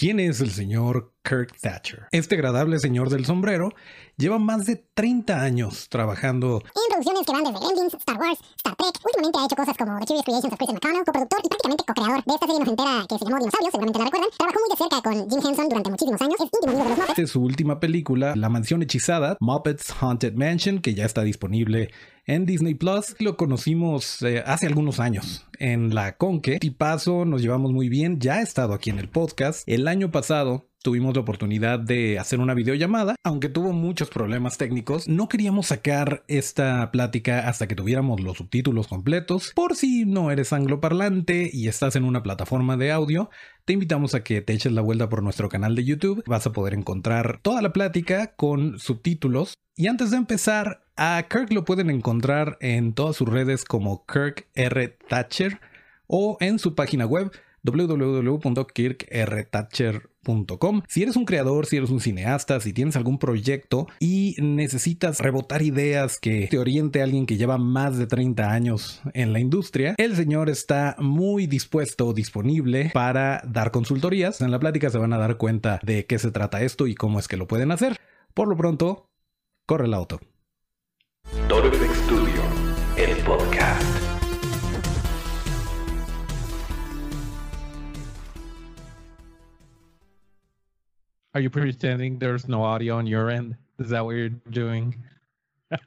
¿Quién es el señor Kirk Thatcher? Este agradable señor del sombrero lleva más de 30 años trabajando en producciones que van desde Endings, Star Wars, Star Trek. Últimamente ha hecho cosas como The Curious Creations of Christian McConnell, coproductor y prácticamente co-creador de esta serie entera que se llamó Dinosaurios, seguramente la recuerdan. Trabajó muy de cerca con Jim Henson durante muchísimos años. Es íntimo amigo de los Muppets. de su última película, La Mansión Hechizada, Muppets Haunted Mansion, que ya está disponible en Disney Plus. Lo conocimos eh, hace algunos años en la Conque. Tipazo, nos llevamos muy bien. Ya ha estado aquí en el podcast. El año pasado tuvimos la oportunidad de hacer una videollamada, aunque tuvo muchos problemas técnicos, no queríamos sacar esta plática hasta que tuviéramos los subtítulos completos. Por si no eres angloparlante y estás en una plataforma de audio, te invitamos a que te eches la vuelta por nuestro canal de YouTube. Vas a poder encontrar toda la plática con subtítulos. Y antes de empezar, a Kirk lo pueden encontrar en todas sus redes como Kirk R. Thatcher o en su página web www.kirkrthatcher.com. Si eres un creador, si eres un cineasta, si tienes algún proyecto y necesitas rebotar ideas que te oriente a alguien que lleva más de 30 años en la industria, el señor está muy dispuesto, disponible para dar consultorías. En la plática se van a dar cuenta de qué se trata esto y cómo es que lo pueden hacer. Por lo pronto, corre el auto. Dolphin Studio, el podcast. Are you pretending there's no audio on your end? Is that what you're doing?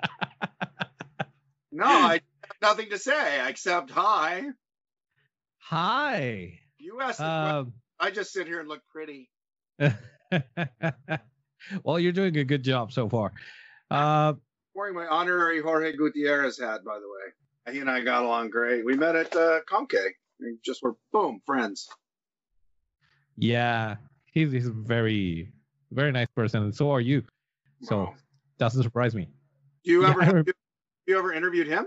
No, I have nothing to say except hi. Hi. You asked the question. Um, I just sit here and look pretty. well, you're doing a good job so far. Uh, Wearing my honorary Jorge Gutierrez hat, by the way. He and I got along great. We met at uh, Conque. We just were boom friends. yeah, he's, he's a very, very nice person, and so are you. So Wow. doesn't surprise me. Do you ever I have you, you ever interviewed him?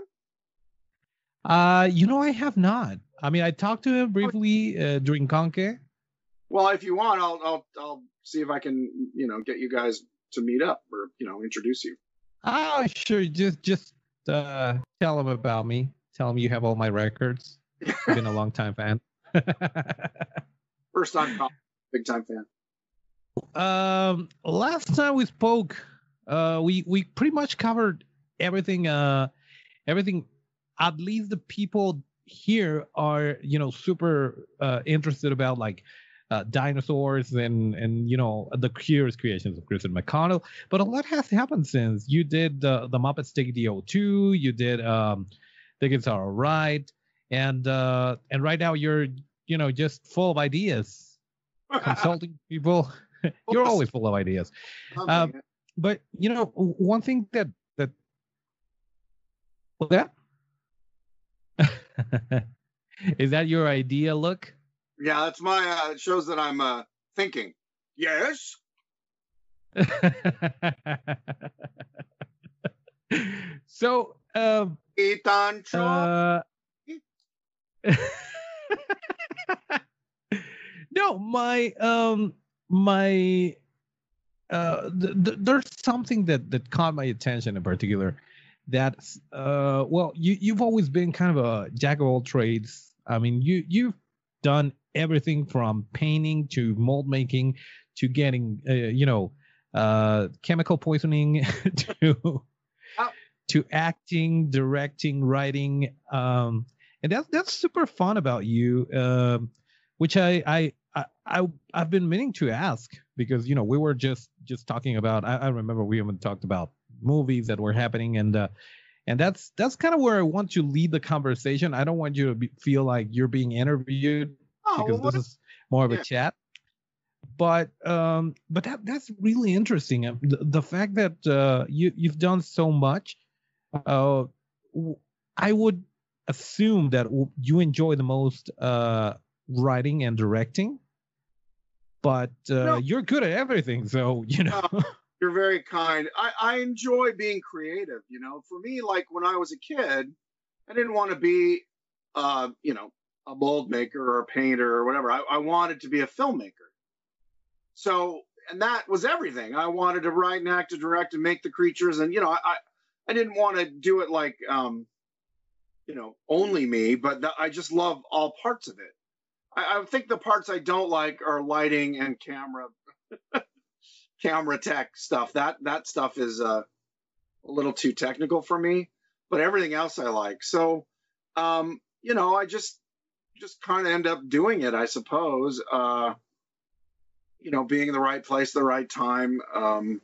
Uh, you know, I have not. I mean, I talked to him briefly uh, during Conque. Well, if you want, I'll I'll I'll see if I can you know get you guys to meet up or you know introduce you. Oh, sure. Just, just uh, tell him about me. Tell him you have all my records. I've been a long time fan. First time, big time fan. um, last time we spoke, uh, we we pretty much covered everything. Uh, everything. At least the people here are, you know, super uh, interested about like uh, dinosaurs and and you know the curious creations of Christine McConnell. But a lot has happened since you did the the Muppets Take the O2. You did um, Dickens Are Alright, and uh, and right now you're you know just full of ideas, consulting people. you're always full of ideas. Um, But you know one thing that that what that is that your idea look? yeah, that's my. Uh, it shows that I'm uh, thinking. Yes. so um Ethan Shaw. uh no my um my uh th- th- there's something that that caught my attention in particular that's uh well you you've always been kind of a jack of all trades i mean you you've done everything from painting to mold making to getting uh, you know uh chemical poisoning to Oh. to acting directing writing um and that's that's super fun about you um which I, I i i i've been meaning to ask because you know we were just just talking about i, I remember we even talked about movies that were happening and uh and that's that's kind of where i want to lead the conversation. I don't want you to be, feel like you're being interviewed Oh, because well, this is more of yeah. a chat. But um but that that's really interesting. The, the fact that uh you you've done so much uh i would assume that you enjoy the most uh writing and directing but uh No. you're good at everything so you know You're very kind. I, I enjoy being creative. You know, for me, like when I was a kid, I didn't want to be, uh, you know, a mold maker or a painter or whatever. I, I wanted to be a filmmaker. So, and that was everything. I wanted to write and act and direct and make the creatures. And, you know, I, I, didn't want to do it like, um, you know, only me, but th- I just love all parts of it. I, I think the parts I don't like are lighting and camera, camera tech stuff. That that stuff is uh, a little too technical for me. But everything else I like. So, um, you know, I just just kind of end up doing it, I suppose. Uh, you know, being in the right place, the right time, um,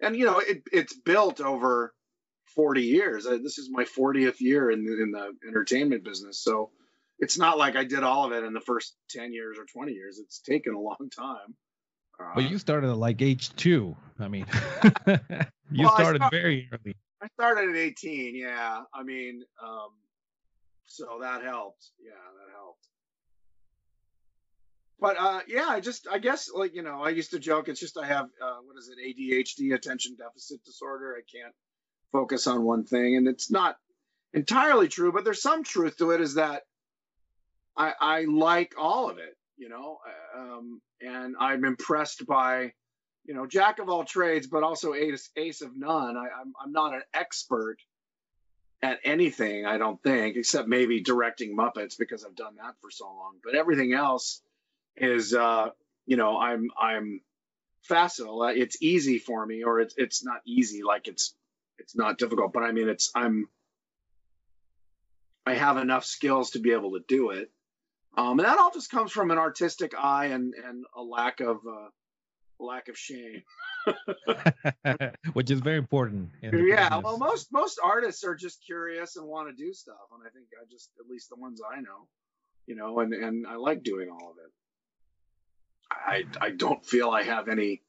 and you know, it, it's built over 40 years. Uh, this is my 40th year in the, in the entertainment business, so it's not like I did all of it in the first 10 years or 20 years. It's taken a long time. Uh, well, you started at like age two. I mean, you well, started start, very early. I started at 18. Yeah, I mean, um, so that helped. Yeah, that helped. But uh, yeah, I just I guess like you know I used to joke it's just I have uh, what is it ADHD attention deficit disorder. I can't focus on one thing, and it's not entirely true, but there's some truth to it. Is that I I like all of it, you know, um, and I'm impressed by you know jack of all trades, but also ace ace of none. I, I'm I'm not an expert at anything, I don't think, except maybe directing Muppets because I've done that for so long. But everything else is uh, you know I'm I'm facile. Uh, it's easy for me, or it's it's not easy like it's it's not difficult, but I mean it's I'm I have enough skills to be able to do it. Um, and that all just comes from an artistic eye and and a lack of uh, lack of shame. Which is very important. yeah, business. well, most most artists are just curious and want to do stuff, and I think I just at least the ones I know, you know, and and I like doing all of it. I I don't feel I have any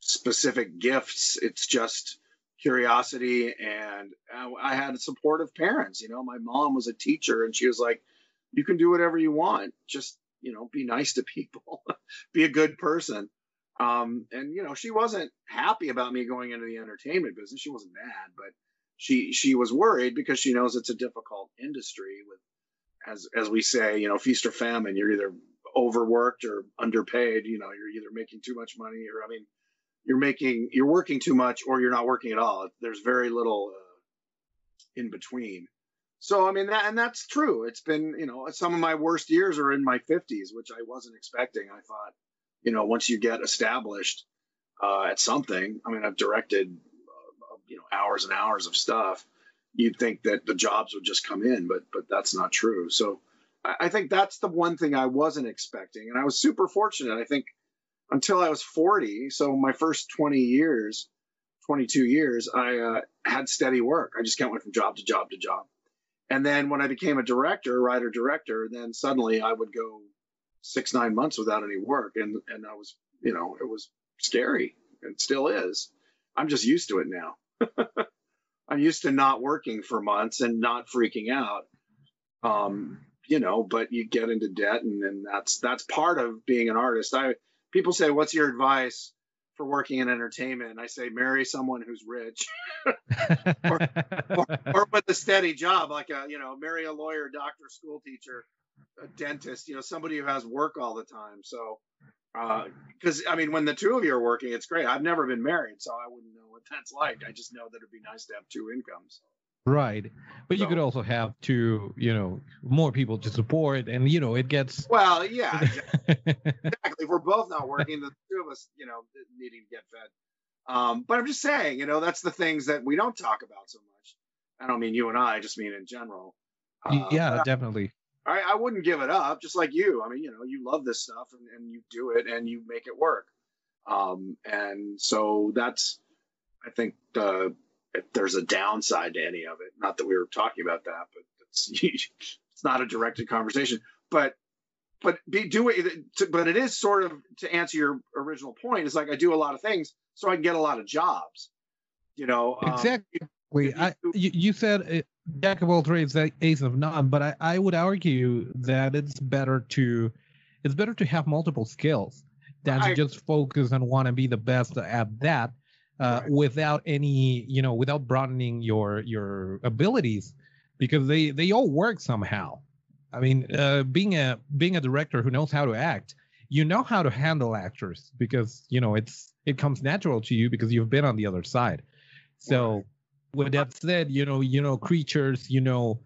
specific gifts. It's just curiosity and I had supportive parents. You know, my mom was a teacher and she was like, "You can do whatever you want. Just you know, be nice to people, be a good person." Um, and you know, she wasn't happy about me going into the entertainment business. She wasn't mad, but she she was worried because she knows it's a difficult industry with, as as we say, you know, feast or famine. You're either overworked or underpaid. You know, you're either making too much money or I mean, you're making you're working too much or you're not working at all. There's very little uh, in between. So I mean that and that's true. It's been you know some of my worst years are in my 50s, which I wasn't expecting. I thought you know once you get established uh, at something. I mean I've directed uh, you know hours and hours of stuff. You'd think that the jobs would just come in, but but that's not true. So I think that's the one thing I wasn't expecting, and I was super fortunate. I think until I was 40, so my first 20 years, 22 years, I uh, had steady work. I just kind of went from job to job to job. And then when I became a director, writer director, then suddenly I would go six, nine months without any work. And, and I was, you know, it was scary and still is. I'm just used to it now. I'm used to not working for months and not freaking out. Um, you know, but you get into debt, and then that's that's part of being an artist. I people say, "What's your advice for working in entertainment?" And I say, marry someone who's rich, or, or, or, with a steady job, like a you know, marry a lawyer, doctor, school teacher, a dentist, you know, somebody who has work all the time. So, because uh, I mean, when the two of you are working, it's great. I've never been married, so I wouldn't know what that's like. I just know that it'd be nice to have two incomes. Right. But so, you could also have to, you know, more people to support and you know, it gets Well, yeah. Exactly. exactly. If we're both not working, the two of us, you know, needing to get fed. Um, but I'm just saying, you know, that's the things that we don't talk about so much. I don't mean you and I, I just mean in general. Uh, yeah, definitely. I, I wouldn't give it up, just like you. I mean, you know, you love this stuff and, and you do it and you make it work. Um, and so that's, I think, the if there's a downside to any of it. Not that we were talking about that, but it's it's not a directed conversation. But but be do doing but it is sort of to answer your original point. It's like I do a lot of things so I can get a lot of jobs. You know um, exactly. Um, I, you, you said it, jack of all trades, ace of none, but I, I would argue that it's better to it's better to have multiple skills than I, to just focus and want to be the best at that uh, right. without any you know without broadening your your abilities because they they all work somehow i mean uh, being a being a director who knows how to act you know how to handle actors because you know it's it comes natural to you because you've been on the other side so right. with that said you know you know creatures you know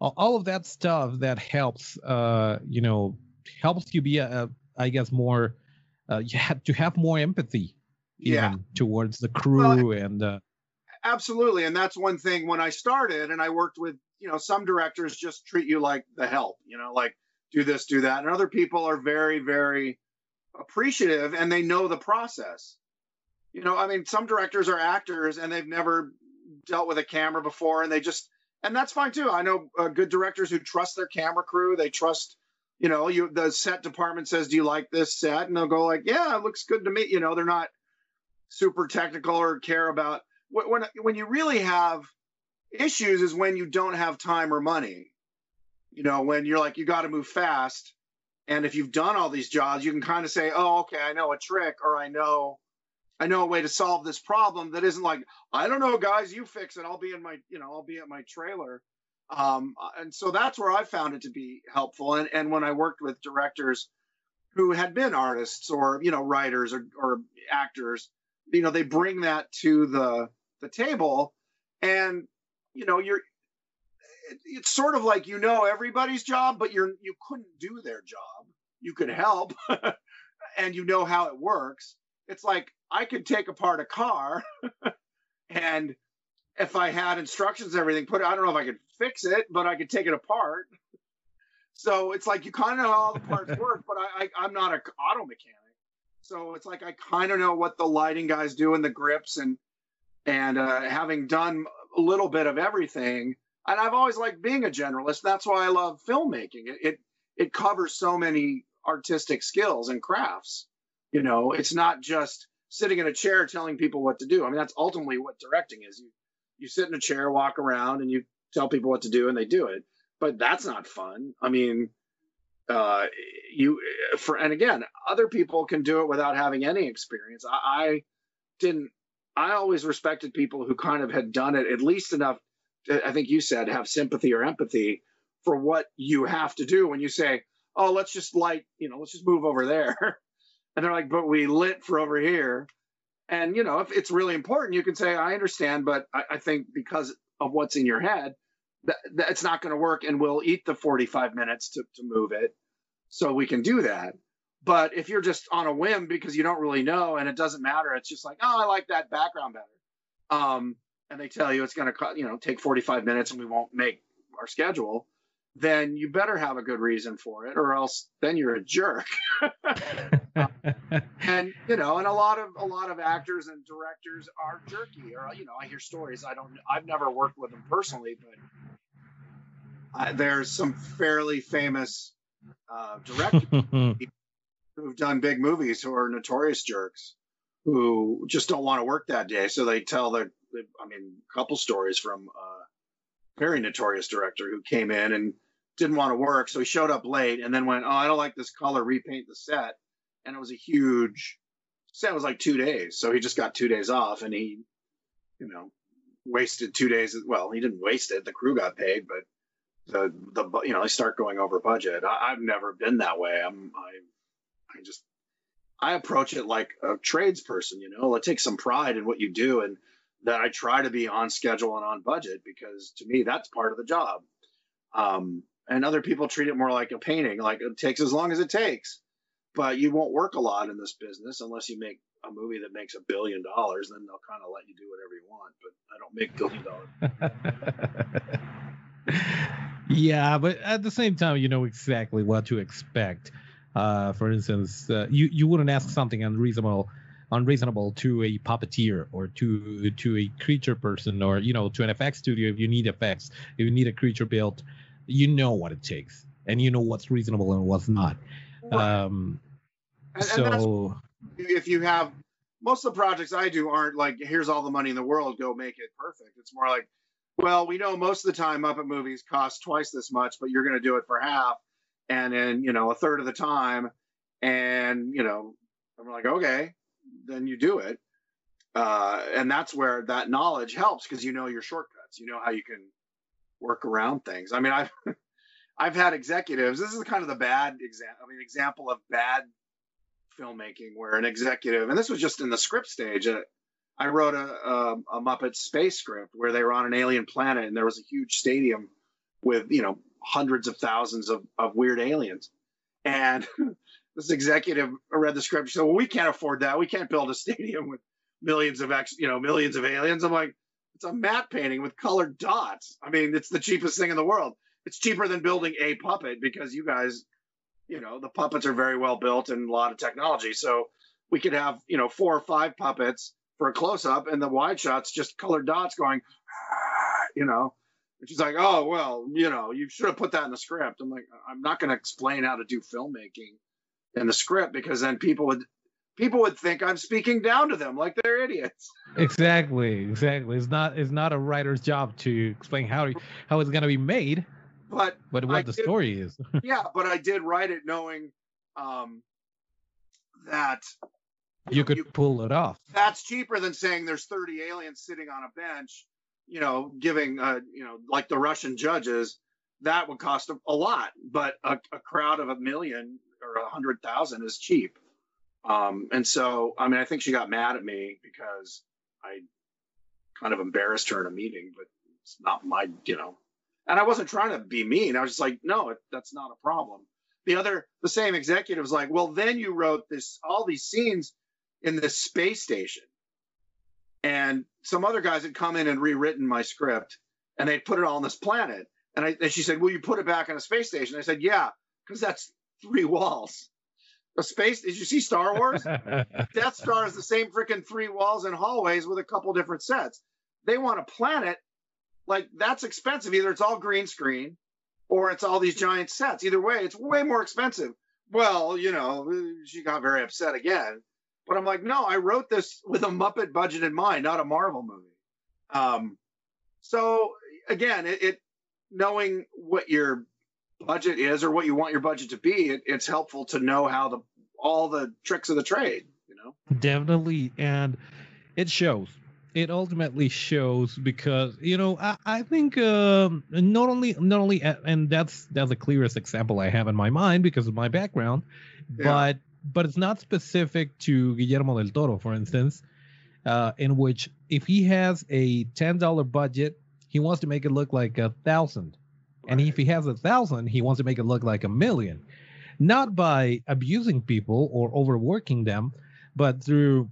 all, of that stuff that helps uh you know helps you be a, a i guess more uh you have to have more empathy Yeah. towards the crew and uh absolutely. And that's one thing when i started and i worked with you know some directors just treat you like the help you know like do this do that. And other people are very very appreciative and they know the process. You know i mean some directors are actors and they've never dealt with a camera before and they just and that's fine too. I know uh, good directors who trust their camera crew. They trust you know you the set department says do you like this set? And they'll go like yeah it looks good to me. You know they're not super technical or care about when when, you really have issues is when you don't have time or money. You know when you're like you got to move fast and if you've done all these jobs you can kind of say oh okay i know a trick or i know i know a way to solve this problem that isn't like i don't know guys you fix it i'll be in my you know i'll be at my trailer. Um, and so that's where i found it to be helpful and, and when i worked with directors who had been artists or you know writers or, or actors you know they bring that to the the table and you know you're it- it's sort of like you know everybody's job but you're you couldn't do their job. You could help and you know how it works. It's like i could take apart a car and if i had instructions and everything put it i don't know if i could fix it but i could take it apart. So it's like you kind of know how all the parts work but I, I i'm not an auto mechanic so it's like I kind of know what the lighting guys do and the grips and and uh, having done a little bit of everything, and I've always liked being a generalist. That's why I love filmmaking. It it, it covers so many artistic skills and crafts. You know, it's not just sitting in a chair telling people what to do. I mean, that's ultimately what directing is. You you sit in a chair, walk around, and you tell people what to do, and they do it. But that's not fun. I mean, uh, you for and again, other people can do it without having any experience. I, I didn't. I always respected people who kind of had done it at least enough. I think you said have sympathy or empathy for what you have to do when you say, "Oh, let's just light, you know, let's just move over there," and they're like, "But we lit for over here." And you know, if it's really important, you can say, "I understand," but I, I think because of what's in your head, that, that it's not going to work, and we'll eat the forty-five minutes to to move it so we can do that. But if you're just on a whim because you don't really know and it doesn't matter, it's just like, oh, I like that background better. Um, and they tell you it's going to, you know, take 45 minutes and we won't make our schedule. Then you better have a good reason for it, or else then you're a jerk. and you know, and a lot of a lot of actors and directors are jerky. Or you know, I hear stories. I don't. I've never worked with them personally, but I, there's some fairly famous uh, directors who've done big movies who are notorious jerks who just don't want to work that day. So they tell their, I mean, a couple stories from a very notorious director who came in and didn't want to work. So he showed up late and then went, Oh, I don't like this color, repaint the set. And it was a huge set, was like two days. So he just got two days off and he, you know, wasted two days. Well, he didn't waste it. The crew got paid, but the, the, you know, they start going over budget. I, I've never been that way. I'm, I, I just I approach it like a tradesperson, you know, I take some pride in what you do and that I try to be on schedule and on budget because to me that's part of the job. Um, and other people treat it more like a painting, like it takes as long as it takes. But you won't work a lot in this business unless you make a movie that makes a billion dollars, then they'll kind of let you do whatever you want. But I don't make billion dollars. yeah, but at the same time, you know exactly what to expect. Uh, for instance, uh, you you wouldn't ask something unreasonable, unreasonable to a puppeteer or to to a creature person or you know to an FX studio if you need effects, if you need a creature built, you know what it takes and you know what's reasonable and what's not. Um, And- and so if you have most of the projects I do aren't like here's all the money in the world, go make it perfect. It's more like, well, we know most of the time Muppet movies cost twice this much, but you're going to do it for half, and in you know a third of the time, and you know I'm like, okay, then you do it, uh, and that's where that knowledge helps because you know your shortcuts, you know how you can work around things. I mean, I've I've had executives. This is kind of the bad example. I mean, example of bad filmmaking where an executive, and this was just in the script stage. Uh, I wrote a, a, a Muppet space script where they were on an alien planet and there was a huge stadium with you know hundreds of thousands of, of weird aliens. And this executive read the script. She said, "Well, we can't afford that. We can't build a stadium with millions of ex, you know, millions of aliens." I'm like, "It's a matte painting with colored dots. I mean, it's the cheapest thing in the world. It's cheaper than building a puppet because you guys, you know, the puppets are very well built and a lot of technology. So we could have, you know, four or five puppets for a close up, and the wide shots just colored dots going, you know." And she's like, "Oh well, you know, you should have put that in the script." I'm like, "I'm not going to explain how to do filmmaking in the script because then people would people would think I'm speaking down to them like they're idiots." Exactly, exactly. It's not it's not a writer's job to explain how how it's going to be made, But but what I the did- story is. yeah, but I did write it knowing um, that you could pull it off. that's cheaper than saying there's 30 aliens sitting on a bench, you know, giving, uh, you know, like the Russian judges. That would cost a, a lot, but a, a crowd of a million or a hundred thousand is cheap. Um, and so, I mean, I think she got mad at me because I kind of embarrassed her in a meeting, but it's not my, you know, and I wasn't trying to be mean. I was just like, no, it, that's not a problem. The other, the same executive was like, well, then you wrote this, all these scenes in this space station. And some other guys had come in and rewritten my script and they'd put it all on this planet. And, I, and she said, Will you put it back on a space station? I said, Yeah, because that's three walls. A space, did you see Star Wars? Death Star is the same freaking three walls and hallways with a couple different sets. They want a planet like that's expensive. Either it's all green screen or it's all these giant sets. Either way, it's way more expensive. Well, you know, she got very upset again. But I'm like, no, I wrote this with a Muppet budget in mind, not a Marvel movie. Um, so again, it, it knowing what your budget is or what you want your budget to be, it, it's helpful to know how the all the tricks of the trade. You know. Definitely, and it shows. It ultimately shows because you know I, I think um, not only not only and that's that's the clearest example I have in my mind because of my background, Yeah. but but it's not specific to Guillermo del Toro, for instance, uh, in which if he has a ten dollar budget, he wants to make it look like a thousand, and if he has a thousand, he wants to make it look like a million, not by abusing people or overworking them, but through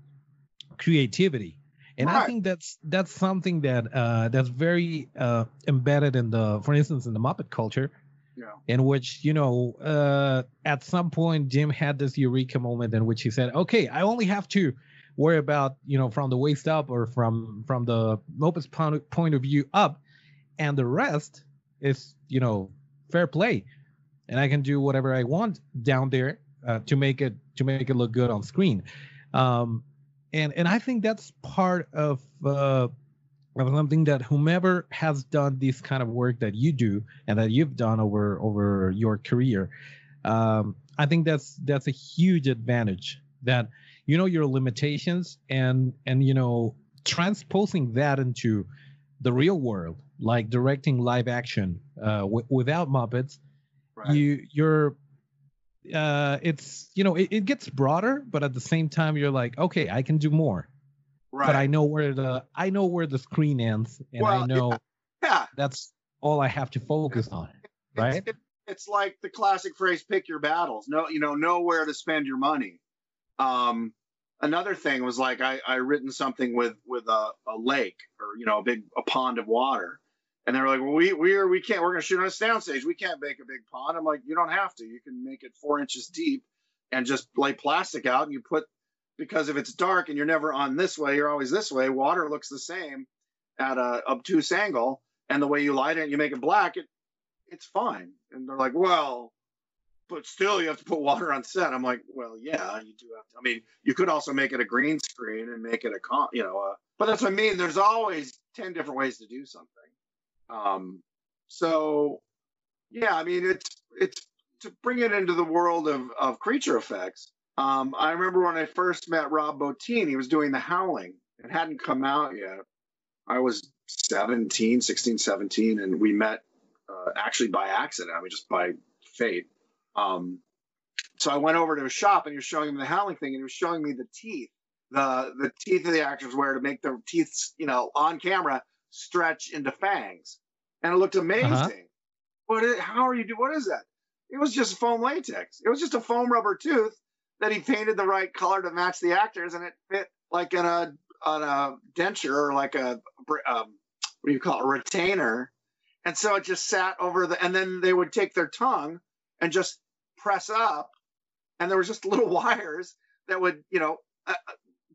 creativity. And I think that's that's something that uh, that's very uh, embedded in the, for instance, in the Muppet culture Yeah. in which you know uh, at some point jim had this eureka moment in which he said okay i only have to worry about you know from the waist up or from from the point point of view up and the rest is you know fair play and i can do whatever i want down there uh, to make it to make it look good on screen um and and i think that's part of uh of something that whomever has done this kind of work that you do and that you've done over over your career um, i think that's that's a huge advantage that you know your limitations and and you know transposing that into the real world like directing live action uh, w- without muppets Right. you you're uh it's you know it, it gets broader but at the same time you're like okay i can do more right. but I know where the I know where the screen ends, and Well, I know yeah. that's all I have to focus on. Right? It's, it, it's like the classic phrase "pick your battles." No, you know, know where to spend your money. Um, another thing was like I I written something with with a, a lake or you know a big a pond of water, and they were like, well, we we're we can't we're gonna shoot on a soundstage. We can't make a big pond. I'm like, you don't have to. You can make it four inches deep, and just lay plastic out, and you put because if it's dark and you're never on this way, you're always this way. Water looks the same at a obtuse angle, and the way you light it, and you make it black, it it's fine. And they're like, well, but still you have to put water on set. I'm like, well, yeah, you do have to. I mean, you could also make it a green screen and make it a con, you know, uh, but that's what I mean. There's always 10 different ways to do something. Um, so yeah, I mean, it's, it's to bring it into the world of, of creature effects. Um, I remember when I first met Rob Bottin, he was doing The Howling. It hadn't come out yet. I was 17, 16, 17, and we met uh, actually by accident. I mean, just by fate. Um, so I went over to his shop and he was showing me the howling thing, and he was showing me the teeth, the the teeth of the actors wear to make their teeth, you know, on camera stretch into fangs, and it looked amazing. what? Is, how are you doing? What is that? It was just foam latex. It was just a foam rubber tooth that he painted the right color to match the actors, and it fit like in a on a denture or like a um, what do you call it, a retainer. And so it just sat over the, and then they would take their tongue and just press up, and there was just little wires that would, you know, uh,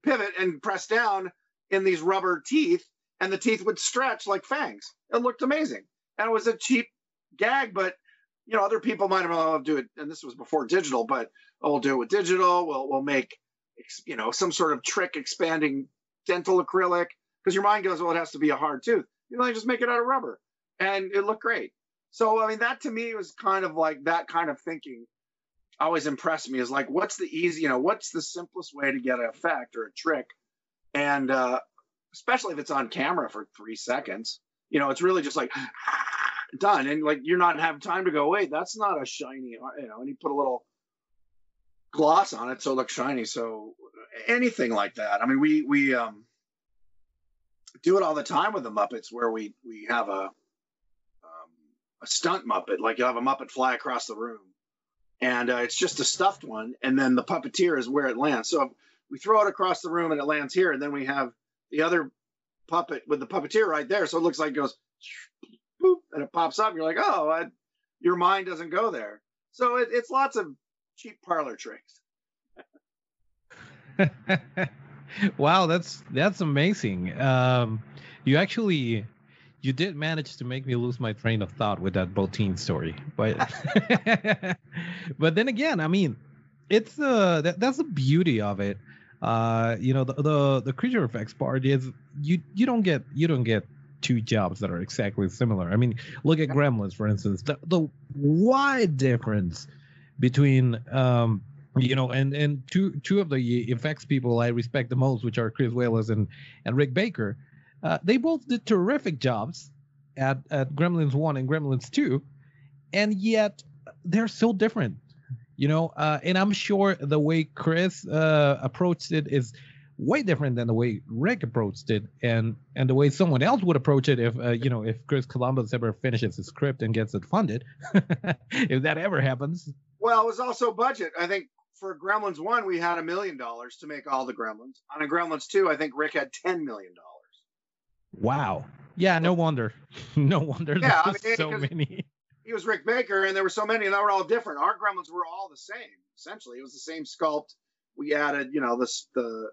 pivot and press down in these rubber teeth, and the teeth would stretch like fangs. It looked amazing, and it was a cheap gag, but you know, other people might have oh, do it, and this was before digital, but we'll do it with digital. We'll we'll make, you know, some sort of trick expanding dental acrylic because your mind goes, well, it has to be a hard tooth. You know, just make it out of rubber, and it looked great. So I mean, that to me was kind of like that kind of thinking. Always impressed me is like, what's the easy, you know, what's the simplest way to get an effect or a trick, and uh, especially if it's on camera for three seconds, you know, it's really just like done, and like you're not having time to go, wait, that's not a shiny, you know, and you put a little gloss on it so it looks shiny. So anything like that. I mean, we we um do it all the time with the Muppets, where we we have a um, a stunt Muppet, like you have a Muppet fly across the room, and uh, it's just a stuffed one, and then the puppeteer is where it lands. So we throw it across the room and it lands here, and then we have the other puppet with the puppeteer right there, so it looks like it goes boop, and it pops up. And you're like, oh, I, your mind doesn't go there. So it, it's lots of cheap parlor tricks. wow, that's that's amazing. Um, you actually you did manage to make me lose my train of thought with that Bottin story, but but then again, I mean, it's uh that, that's the beauty of it. Uh, you know, the, the the creature effects part is you you don't get you don't get two jobs that are exactly similar. I mean, look at Gremlins, for instance. The, the wide difference between um, you know, and and two two of the effects people I respect the most, which are Chris Walas and and Rick Baker, uh, they both did terrific jobs at at Gremlins one and Gremlins two, and yet they're so different, you know. Uh, and I'm sure the way Chris uh, approached it is way different than the way Rick approached it, and and the way someone else would approach it if uh, you know if Chris Columbus ever finishes his script and gets it funded, if that ever happens. Well, it was also budget. I think for Gremlins one, we had a million dollars to make all the Gremlins. On a Gremlins two, I think Rick had ten million dollars. Wow. Yeah, no wonder. no wonder. Yeah, I mean, so many. He was Rick Baker, and there were so many, and they were all different. Our Gremlins were all the same. Essentially, it was the same sculpt. We added, you know, the the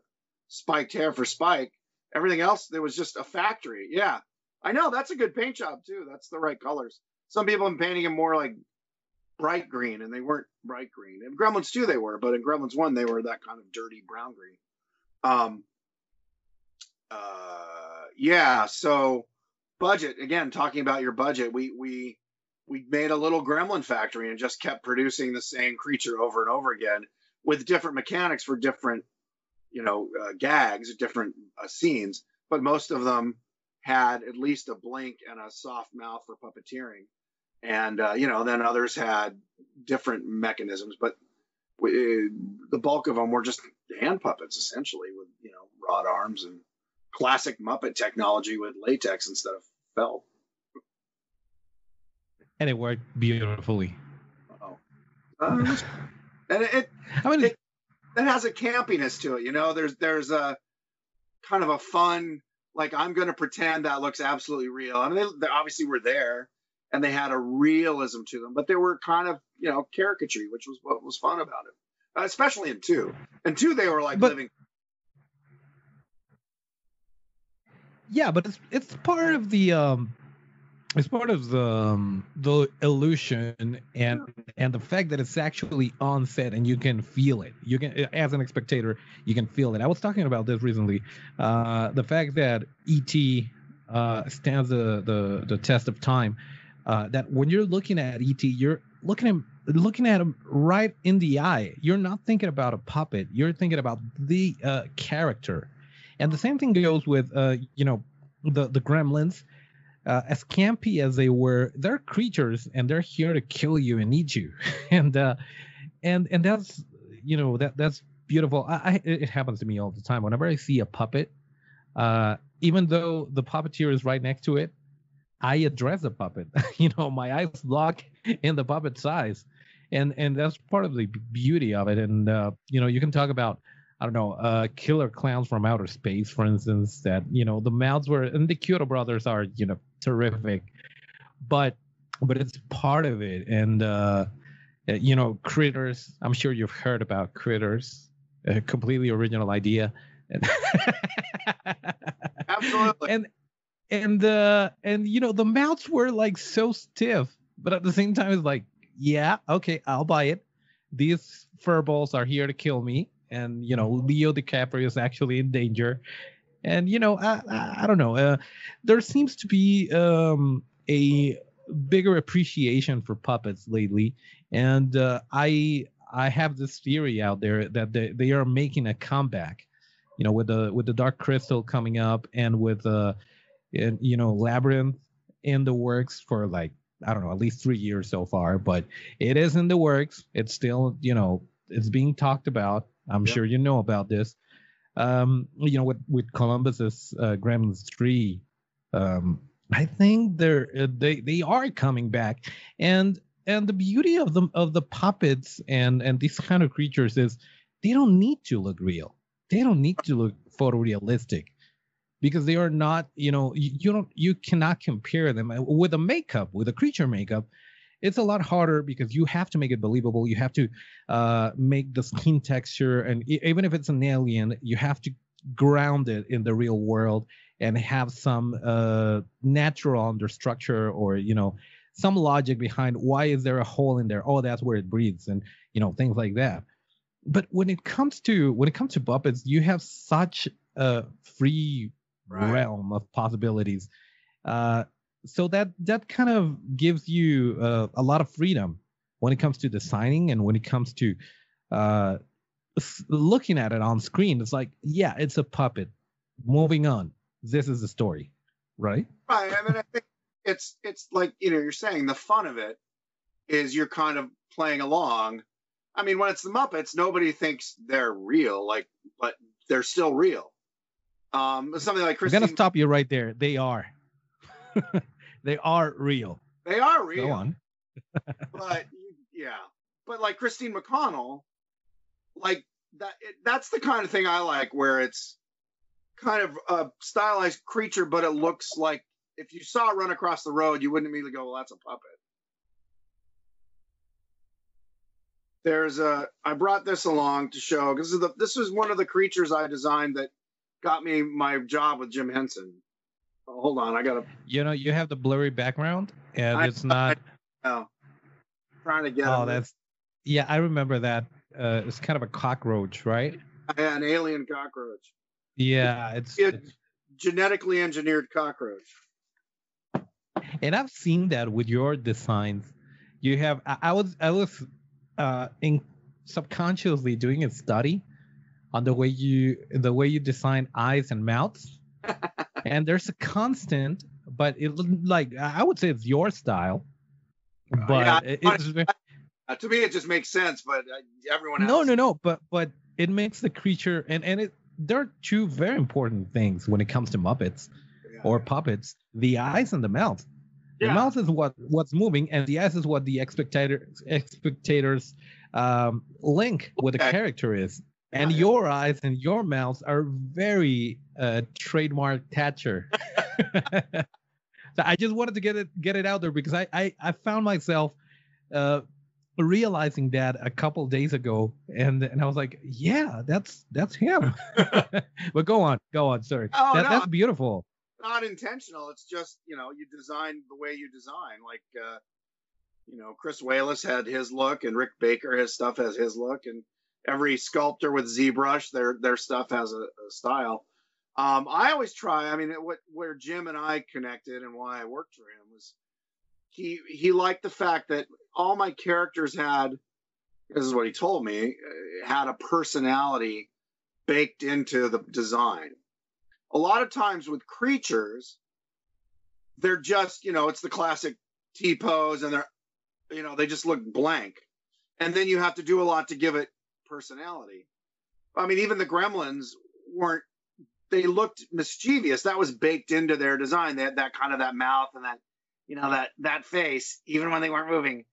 spiked hair for Spike. Everything else, there was just a factory. Yeah, I know that's a good paint job too. That's the right colors. Some people have been painting him more like bright green, and they weren't bright green. In Gremlins 2, they were, but in Gremlins 1, they were that kind of dirty brown green. Um, uh, yeah, so budget again, talking about your budget, we we we made a little gremlin factory and just kept producing the same creature over and over again with different mechanics for different you know uh, gags, different uh, scenes, but most of them had at least a blink and a soft mouth for puppeteering, and uh, you know then others had different mechanisms, but we, the bulk of them were just hand puppets essentially with you know rod arms and classic Muppet technology with latex instead of felt. And it worked beautifully. Oh, and it, I mean, it, that has a campiness to it. You know, there's there's a kind of a fun like I'm going to pretend that looks absolutely real. I mean, they, they, obviously were there, and they had a realism to them, but they were kind of you know caricature, which was what was fun about it, uh, especially in two. And two, they were like but, living. Yeah, but it's it's part of the um it's part of the um, the illusion and and the fact that it's actually on set and you can feel it. You can as an spectator, you can feel it. I was talking about this recently. Uh, the fact that ET uh, stands the, the the test of time. Uh, that when you're looking at ET, you're looking at him, looking at him right in the eye. You're not thinking about a puppet. You're thinking about the uh, character. And the same thing goes with uh, you know the the Gremlins uh, as campy as they were, they're creatures and they're here to kill you and eat you, and uh, and and that's you know that that's beautiful. I, I, it happens to me all the time. Whenever I see a puppet, uh, even though the puppeteer is right next to it, I address the puppet. you know, my eyes lock in the puppet's eyes, and and that's part of the beauty of it. And uh, you know, you can talk about I don't know, uh, killer clowns from outer space, for instance. That you know, the mouths were and the Chiodo brothers are you know terrific, but but it's part of it. And uh, uh you know, critters. I'm sure you've heard about critters. A completely original idea. Absolutely. and and uh and you know the mouths were like so stiff but at the same time it's like yeah okay i'll buy it. These furballs are here to kill me and you know leo dicaprio is actually in danger. And you know i i, I don't know uh, there seems to be um a bigger appreciation for puppets lately and uh, i i have this theory out there that they, they are making a comeback you know with the with the dark crystal coming up and with uh and you know labyrinth in the works for like i don't know at least three years so far but it is in the works. It's still you know it's being talked about. I'm Yep. sure you know about this. Um you know with with columbus's uh, gremlins 3 um i think they're uh, they they are coming back. And and the beauty of them of the puppets and and these kind of creatures is they don't need to look real. They don't need to look photorealistic because they are not you know you, you don't you cannot compare them. With a makeup with a creature makeup it's a lot harder because you have to make it believable. You have to uh, make the skin texture and even if it's an alien you have to ground it in the real world and have some uh, natural understructure or you know some logic behind why is there a hole in there? Oh that's where it breathes and you know things like that. But when it comes to when it comes to puppets you have such a free Right. realm of possibilities uh, so that that kind of gives you uh, a lot of freedom when it comes to designing and when it comes to uh, looking at it on screen it's like yeah it's a puppet moving on this is the story right Right. I mean, I think it's it's like you know you're saying the fun of it is you're kind of playing along. I mean, when it's the Muppets, nobody thinks they're real, like, but they're still real. Um, something like Christine. i'm gonna stop you right there they are they are real they are real, go on but yeah, but like Christine McConnell, like that. It, that's the kind of thing I like, where it's kind of a stylized creature, but it looks like if you saw it run across the road, you wouldn't immediately go, "Well, that's a puppet." There's a. I brought this along to show because this, is the- this was one of the creatures I designed that got me my job with Jim Henson. Oh, hold on, I gotta. you know you have the blurry background and I- it's not Oh, trying to get. oh that's yeah i remember that uh it's kind of a cockroach right Yeah, an alien cockroach. yeah it's, it's genetically engineered cockroach. and I've seen that with your designs. You have I, I was I was uh in subconsciously doing a study on the way you the way you design eyes and mouths. and there's a constant, but it like I would say it's your style. But yeah, it- it's Uh, to me, it just makes sense, but uh, everyone else. no no no but but it makes the creature and and it there are two very important things when it comes to Muppets Yeah. or puppets the eyes and the mouth the mouth is what what's moving and the eyes is what the spectator spectators um link with the character is and your eyes and your mouth are very uh trademark Thatcher. so I just wanted to get it get it out there because I I, I found myself uh realizing that a couple days ago and and I was like yeah that's that's him but go on go on sorry Oh, that, no. that's beautiful not intentional. It's just you know you design the way you design. Like uh, you know, Chris Walas had his look, and Rick Baker his stuff has his look, and every sculptor with ZBrush their their stuff has a, a style. Um, I always try. I mean, what where Jim and I connected and why I worked for him was he he liked the fact that all my characters had. This is what he told me. uh, Had a personality baked into the design a lot of times with creatures, they're just, you know, it's the classic T pose and they're, you know, they just look blank. And then you have to do a lot to give it personality. I mean, even the gremlins weren't, they looked mischievous. That was baked into their design. They had that kind of that mouth and that you know that that face even when they weren't moving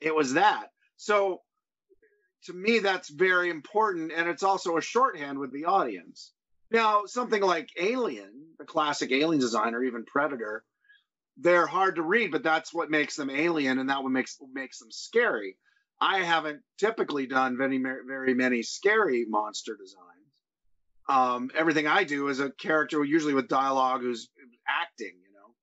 it was that so to me that's very important and it's also a shorthand with the audience now something like alien the classic alien design or even predator they're hard to read but that's what makes them alien and that what makes makes them scary i haven't typically done very very many scary monster designs um, everything i do is a character usually with dialogue who's acting you know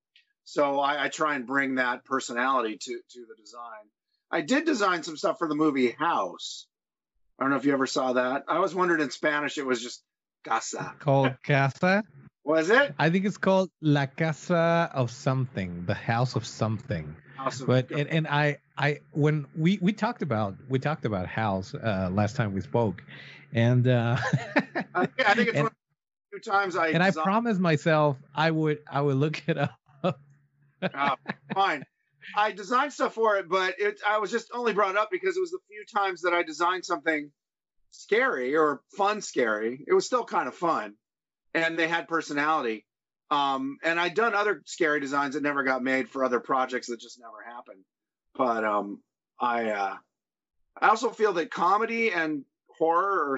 so I, I try and bring that personality to to the design I did design some stuff for the movie House. I don't know if you ever saw that. I was wondering in Spanish it was just casa. Called Casa. Was it? I think it's called La Casa of something, the house of something. House of But and, and I I when we we talked about we talked about house uh, last time we spoke, and uh, I, think- I think it's and- one of the few times I and I promised myself I would I would look it up. Ah, fine. I designed stuff for it, but it I was just only brought up because it was the few times that I designed something scary or fun scary. It was still kind of fun. And they had personality. Um, and I'd done other scary designs that never got made for other projects that just never happened. But um I uh I also feel that comedy and horror or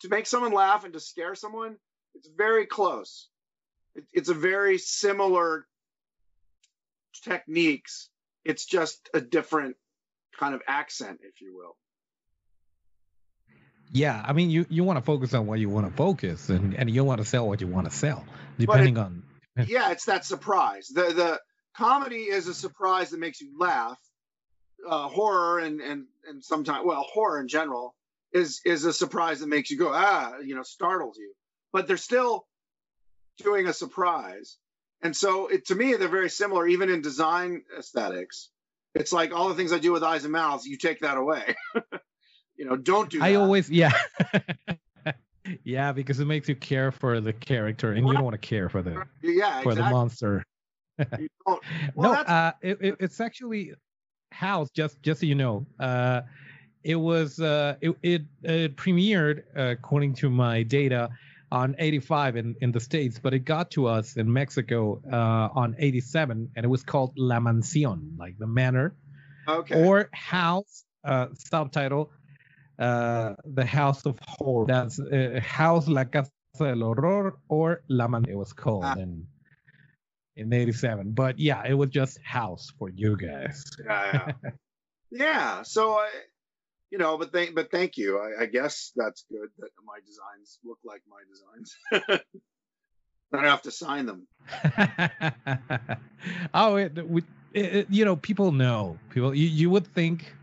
to make someone laugh and to scare someone, it's very close. It, it's a very similar techniques. It's just a different kind of accent, if you will. Yeah, I mean you you want to focus on what you want to focus, and and you want to sell what you want to sell, depending on. yeah, it's that surprise. The the comedy is a surprise that makes you laugh. Uh, horror and and and sometimes well horror in general is is a surprise that makes you go ah you know startles you. But they're still doing a surprise, and so it, to me they're very similar even in design aesthetics. It's like all the things I do with eyes and mouths. You take that away. you know, don't do. That. I always yeah. yeah, because it makes you care for the character, and you don't want to care for the yeah for the monster. You don't- well, no, uh, it, it, it's actually house. Just just so you know, uh, it was uh, it, it it premiered uh, according to my data on 85 in, in the states, but it got to us in Mexico uh, on 87, and it was called La Mansión, like the manor, okay. or house. Uh, subtitle: uh, The House of Horror. That's uh, House La Casa del Horror or La Man. It was called Ah. in in 87 but yeah it was just house for you guys yeah, yeah. yeah. So I, you know, but thank, but thank you. I, I guess that's good that my designs look like my designs. I don't have to sign them. oh it, we, it, it- you know people know people you, you would think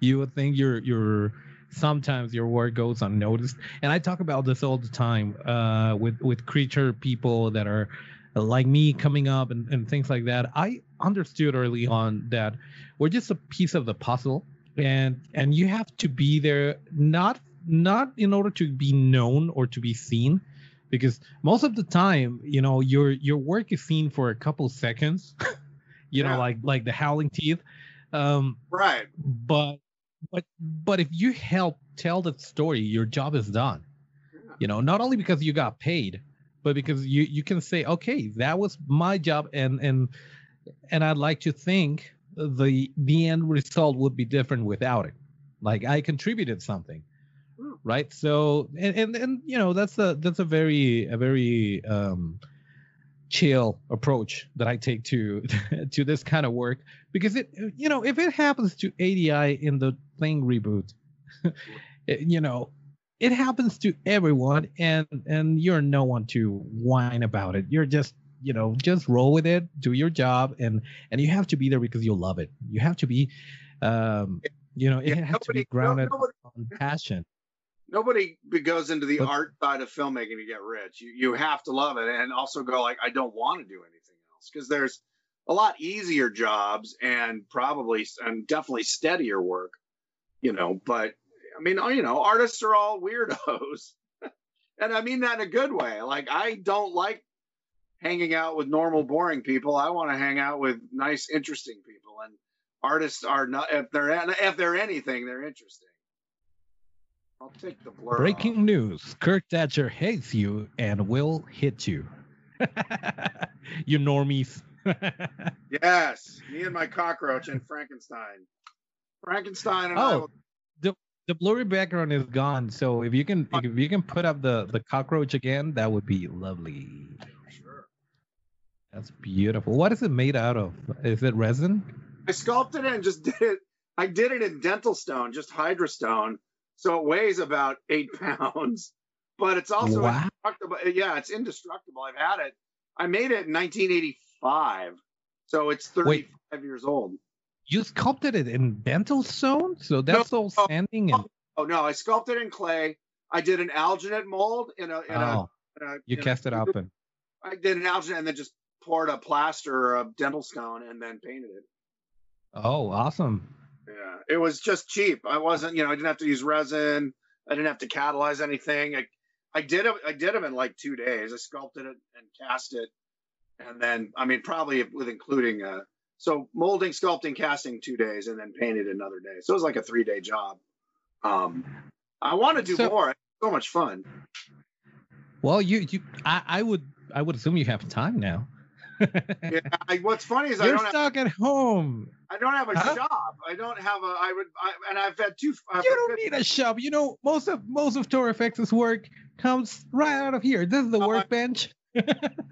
you would think your your sometimes your work goes unnoticed and i talk about this all the time uh with with creature people that are like me coming up and, and things like that i understood early on that we're just a piece of the puzzle and and you have to be there not not in order to be known or to be seen because most of the time you know your your work is seen for a couple seconds you know like like the howling teeth um Right. but but but if you help tell the story your job is done Yeah. you know not only because you got paid but because you you can say okay that was my job and and and i'd like to think the the end result would be different without it. Like i contributed something right? So and, and and you know that's a that's a very a very um chill approach that i take to to this kind of work. Because it you know if it happens to ADI in the thing reboot you know it happens to everyone and and you're no one to whine about it you're just you know just roll with it do your job and and you have to be there because you love it you have to be um you know it Yeah, has to be nobody- no- grounded nobody- on passion Nobody goes into the But- art side of filmmaking to get rich. You you have to love it and also go like I don't want to do anything else because there's a lot easier jobs and probably and definitely steadier work, you know. But I mean, you know, artists are all weirdos, and I mean that in a good way. Like I don't like hanging out with normal, boring people. I want to hang out with nice, interesting people, and artists are not. If they're if they're anything, they're interesting. I'll take the blur. off. breaking news kirk thatcher hates you and will hit you you normies Yes, me and my cockroach and Frankenstein. Frankenstein and I. Oh. will- the blurry background is gone, so if you can if you can put up the the cockroach again, that would be lovely. Sure. That's beautiful. What is it made out of? Is it resin? I sculpted it and just did it. I did it in dental stone, just hydrostone, so it weighs about eight pounds. But it's also Wow. indestructible. Yeah, it's indestructible. I've had it. I made it in 1985, so it's 35 years old. You sculpted it in dental stone, so that's all no. standing and Oh no, I sculpted in clay. I did an alginate mold in a. In a, oh, in a you in a- cast it up and I did an alginate and then just poured a plaster of dental stone and then painted it. oh, awesome. Yeah, it was just cheap. I wasn't, you know, I didn't have to use resin. I didn't have to catalyze anything. I, I did it. I did them in like two days. I sculpted it and cast it, and then I mean probably with including uh, so molding, sculpting, casting two days, and then painted another day. So it was like a three day job. Um, I want to do So- more. It's so much fun. Well, you you I, I would I would assume you have time now. Yeah, I, what's funny is I You're don't have, stuck at home. I don't have a Huh? job. I don't have a. I would. I, and I've had two. I've You don't need a shop. You know, most of most of Toro FX's work comes right out of here. This is the Oh, I- workbench. I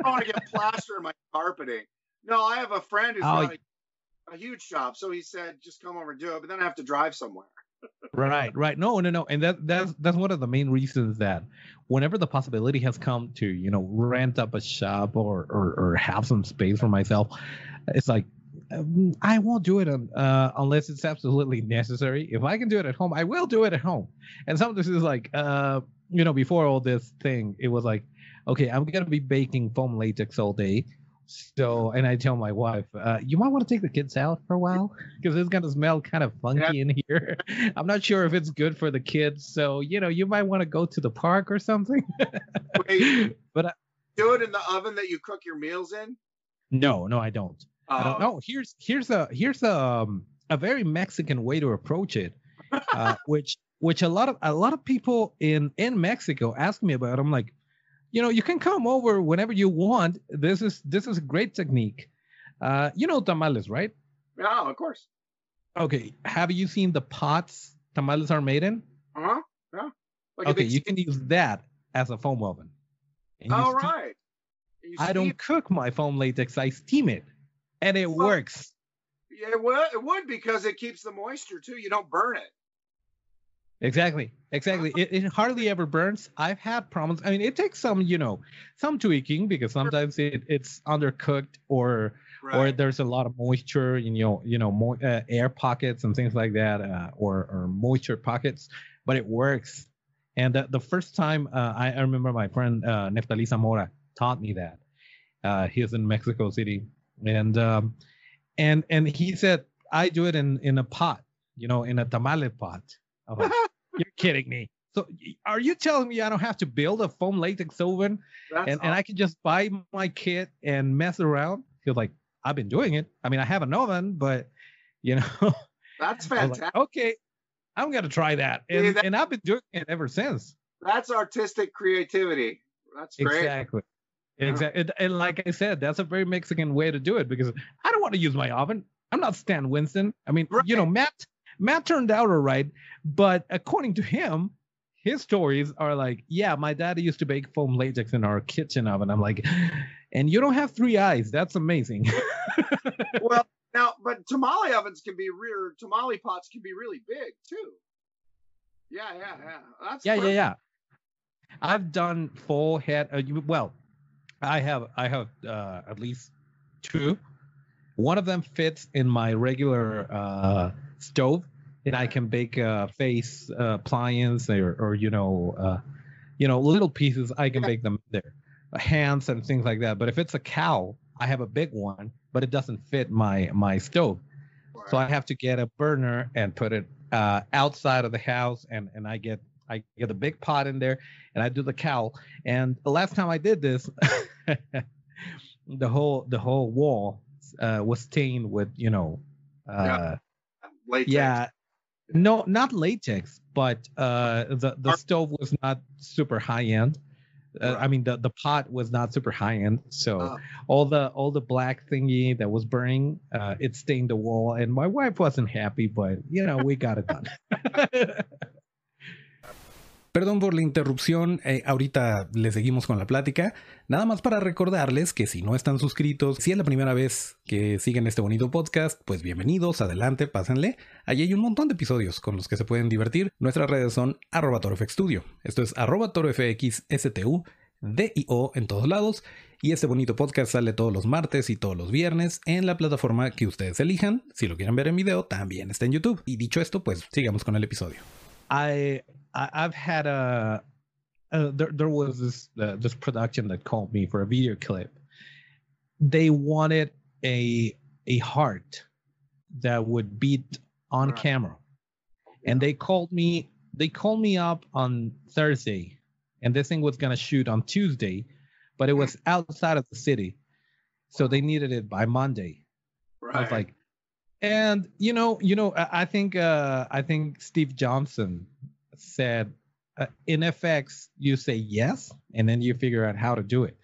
want to get plaster in my carpeting. No, I have a friend who's Oh, got a, a huge shop, so he said just come over and do it, but then I have to drive somewhere. right, right. No, no, no. And that that's that's one of the main reasons that whenever the possibility has come to, you know, rent up a shop or or, or have some space for myself, it's like um, I won't do it uh, unless it's absolutely necessary. If I can do it at home, I will do it at home. And some of this is like, uh, you know, before all this thing, it was like, okay, I'm gonna be baking foam latex all day. So, and I tell my wife, uh, you might want to take the kids out for a while because it's gonna smell kind of funky in here. I'm not sure if it's good for the kids. So, you know, you might want to go to the park or something. Wait, But I, do it in the oven that you cook your meals in. no, no, I don't. I don't Oh, know. Here's here's a here's a um, a very Mexican way to approach it, uh, which which a lot of a lot of people in in Mexico ask me about. I'm like, you know, you can come over whenever you want. This is this is a great technique. Uh, you know tamales, right? Yeah, of course. Okay. Have you seen the pots tamales are made in? Uh huh. Yeah. Like Okay, big you can use that as a foam oven. All right. I don't cook my foam latex. I steam it, and it Well- works. Yeah, it would, it would because it keeps the moisture too. You don't burn it. Exactly, exactly. It, it hardly ever burns. I've had problems. I mean, it takes some, you know, some tweaking because sometimes it, it's undercooked or or there's a lot of moisture in your, you know, mo- uh, air pockets and things like that, uh, or or moisture pockets. But it works. And the, the first time uh, I, I remember my friend uh, Neftali Zamora taught me that. Uh, he was in Mexico City, and um, and and he said I do it in in a pot, you know, in a tamale pot. Like, You're kidding me. So are you telling me I don't have to build a foam latex oven That's and, and I can just buy my kit and mess around? He was like, I've been doing it. I mean, I have an oven, but you know, that's fantastic. like, okay, I'm gonna try that, Yeah, and that- and I've been doing it ever since. That's artistic creativity. That's great. Exactly. Yeah. Exactly. And, and like I said, that's a very Mexican way to do it because I don't want to use my oven. I'm not Stan Winston. I mean, you know, Matt Matt turned out all right, but according to him, his stories are like, yeah, my dad used to bake foam latex in our kitchen oven. I'm like, and you don't have three eyes. That's amazing. well, now, but tamale ovens can be rear. Tamale pots can be really big too. Yeah, yeah, yeah. That's yeah, yeah, perfect. yeah. I've done full head. Uh, well, I have I have uh, at least two. One of them fits in my regular uh, stove, and I can bake uh, face uh, appliance or, or you know, uh, you know, little pieces. I can bake them there, uh, hands and things like that. But if it's a cow, I have a big one, but it doesn't fit my my stove. So I have to get a burner and put it uh, outside of the house, and and I get I get a big pot in there, and I do the cow. And the last time I did this, the whole the whole wall uh, was stained with you know, uh, Latex. yeah, no, not latex, but uh, the the Ar- stove was not super high end, Uh, I mean, the, the pot was not super high end, so Ah. all the all the black thingy that was burning, uh, it stained the wall, and my wife wasn't happy, but you know, we got it done. Perdón por la interrupción, eh, ahorita le seguimos con la plática. Nada más para recordarles que si no están suscritos, si es la primera vez que siguen este bonito podcast, pues bienvenidos, adelante, pásenle. Allí hay un montón de episodios con los que se pueden divertir. Nuestras redes son arroba torofxstudio. Esto es arroba torofxstu, D y O en todos lados. Y este bonito podcast sale todos los martes y todos los viernes en la plataforma que ustedes elijan. Si lo quieren ver en video, también está en YouTube. Y dicho esto, pues sigamos con el episodio. I, I I've had a uh, there there was this uh, this production that called me for a video clip. They wanted a a heart that would beat on Right. camera, and they called me. They called me up on Thursday, and this thing was gonna shoot on Tuesday, but it was outside of the city, so they needed it by Monday. I was Right. like, and you know, you know, I, I think uh, I think Steve Johnson said, uh, in FX, you say yes, and then you figure out how to do it.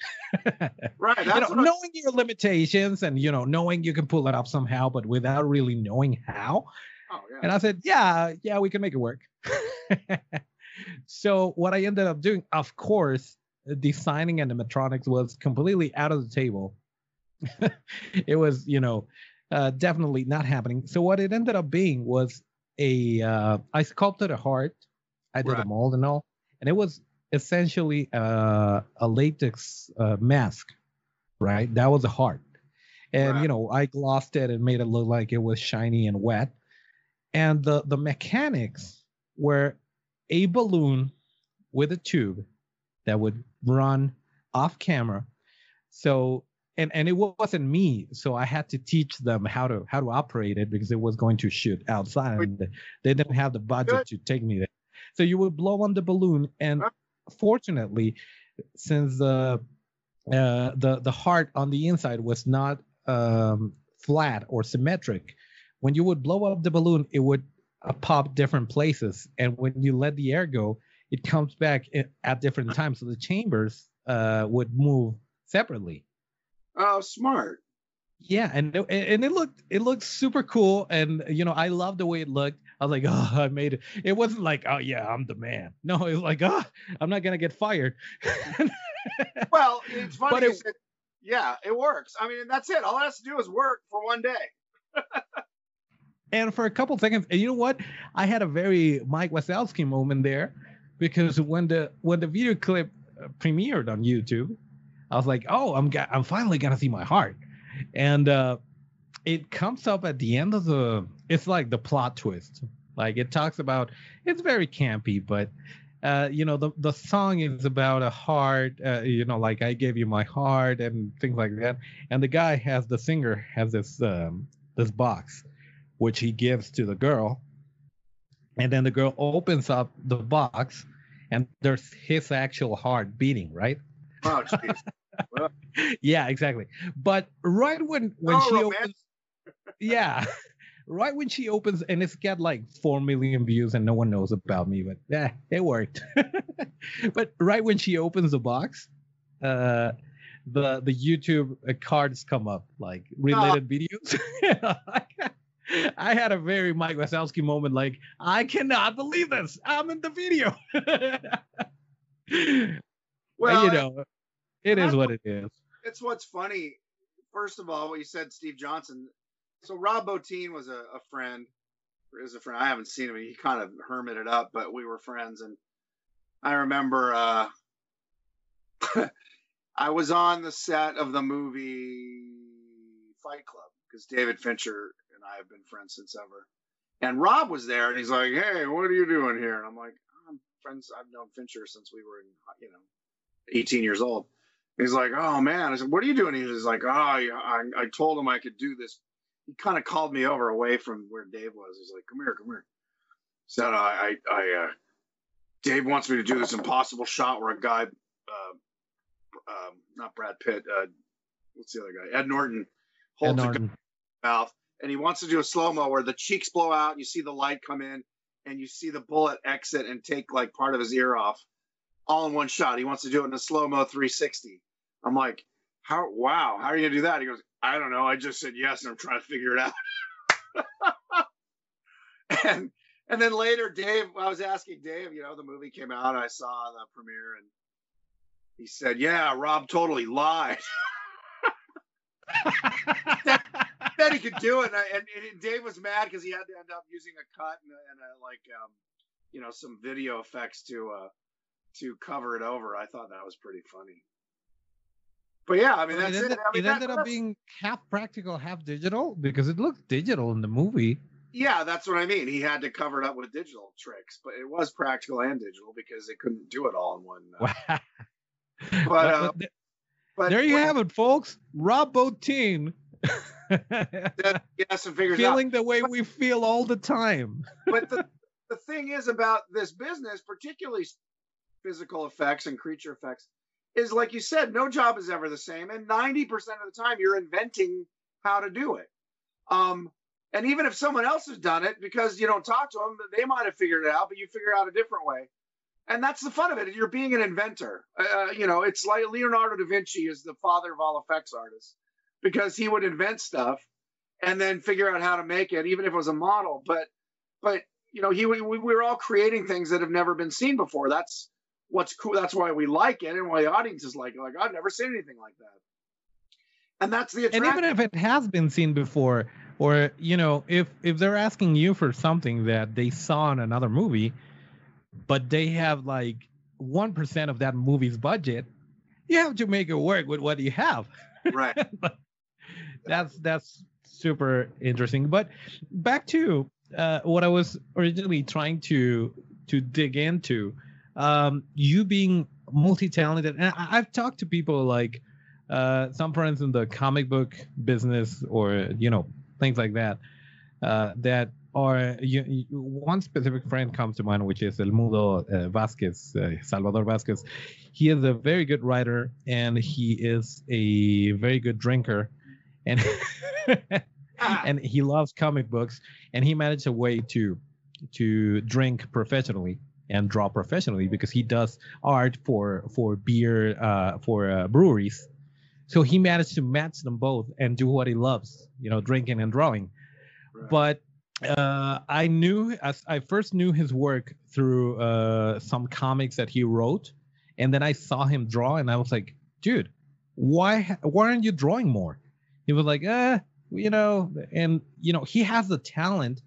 right. you know, knowing your limitations and you know, knowing you can pull it up somehow, but without really knowing how. oh, yeah. And I said, yeah, yeah, we can make it work. so what I ended up doing, of course, designing animatronics was completely out of the table. it was, you know, uh, definitely not happening. So what it ended up being was a, uh, I sculpted a heart. I did a Right. mold and all, and it was essentially uh, a latex uh, mask, right? That was a heart. And Right. you know, I glossed it and made it look like it was shiny and wet. And the the mechanics were a balloon with a tube that would run off camera. So and and it wasn't me, so I had to teach them how to how to operate it because it was going to shoot outside and they didn't have the budget to take me there. So you would blow on the balloon and fortunately since the uh, the the heart on the inside was not um, flat or symmetric. When you would blow up the balloon, it would uh, pop different places, and when you let the air go, it comes back at different times. So the chambers uh, would move separately. oh, smart. Yeah, and it, and it looked it looked super cool, and you know I love the way it looked. I was like, oh, I made it. It wasn't like, oh yeah, I'm the man. No, it was like, oh, I'm not gonna get fired. Well, it's funny. But it- said, yeah, it works. I mean, that's it. All it has to do is work for one day. and for a couple seconds and you know what i had a very mike wazowski moment there because when the when the video clip premiered on youtube i was like oh i'm ga- i'm finally gonna see my heart and uh it comes up at the end of the it's like the plot twist like it talks about it's very campy but uh, you know the the song is about a heart uh, you know like i gave you my heart and things like that and the guy has the singer has this um this box which he gives to the girl. And then the girl opens up the box and there's his actual heart beating, right? Oh, yeah, exactly. But right when when Oh, she opens Yeah. Right when she opens and it's got like 4 million views and no one knows about me, but yeah, it worked. but right when she opens the box, uh the the YouTube uh, cards come up like related videos. I had a very Mike Wazowski moment, like I cannot believe this. I'm in the video. Well, you know, it is what it is. it's what's funny. First of all, what you said, Steve Johnson. So Rob Bottin was a, a friend. Is a friend. I haven't seen him. He kind of hermited up, but we were friends. And I remember uh, I was on the set of the movie Fight Club because David Fincher and I have been friends since ever. And Rob was there, and he's like, "Hey, what are you doing here?" And I'm like, "I'm friends. I've known Fincher since we were, in, you know, 18 years old." He's like, "Oh man," I said, "What are you doing?" He's like, "Oh, I, I told him I could do this." He kind of called me over away from where Dave was. He's like, "Come here, come here." Said, "I, I, I uh, Dave wants me to do this impossible shot where a guy, uh, um, not Brad Pitt, uh, what's the other guy? Ed Norton Ed holds a gun Norton. in his mouth, and he wants to do a slow mo where the cheeks blow out, and you see the light come in, and you see the bullet exit and take like part of his ear off." All in one shot. He wants to do it in a slow mo 360. I'm like, how? Wow, how are you gonna do that? He goes, I don't know. I just said yes, and I'm trying to figure it out. and and then later, Dave, I was asking Dave, you know, the movie came out, I saw the premiere, and he said, "Yeah, Rob totally lied." that he could do it, and, and, and Dave was mad because he had to end up using a cut and, and a, like, um, you know, some video effects to uh, to cover it over. I thought that was pretty funny. But yeah, I mean, that's it. Ended, it, I mean, it ended up being half practical, half digital because it looked digital in the movie. Yeah, that's what I mean. He had to cover it up with digital tricks, but it was practical and digital because they couldn't do it all in one. Uh, but, but, uh, but, but, there you have it, folks. Rob Bottin. yes, and figures feeling out. the way we feel all the time. but the, the thing is about this business, particularly physical effects and creature effects, is like you said, no job is ever the same, and ninety percent of the time you're inventing how to do it. Um, and even if someone else has done it, because you don't talk to them, they might have figured it out, but you figure out a different way. And that's the fun of it. You're being an inventor. Uh, you know, it's like Leonardo da Vinci is the father of all effects artists because he would invent stuff and then figure out how to make it, even if it was a model. But, but you know, he we, we were all creating things that have never been seen before. That's what's cool. That's why we like it, and why the audience is like. Like I've never seen anything like that. And that's the attraction. And even if it has been seen before, or you know if if they're asking you for something that they saw in another movie but they have like 1% of that movie's budget you have to make it work with what you have right that's that's super interesting but back to uh, what i was originally trying to to dig into um, you being multi-talented and I, i've talked to people like uh, some friends in the comic book business or you know things like that. Uh, that are you, you, one specific friend comes to mind, which is El Mudo uh, Vasquez, uh, Salvador Vasquez. He is a very good writer and he is a very good drinker, and and he loves comic books. And he managed a way to to drink professionally and draw professionally because he does art for for beer uh, for uh, breweries so he managed to match them both and do what he loves, you know, drinking and drawing. Right. But uh, I knew as I first knew his work through uh, some comics that he wrote, and then I saw him draw, and I was like, dude, why why aren't you drawing more? He was like, eh, you know, and you know, he has the talent,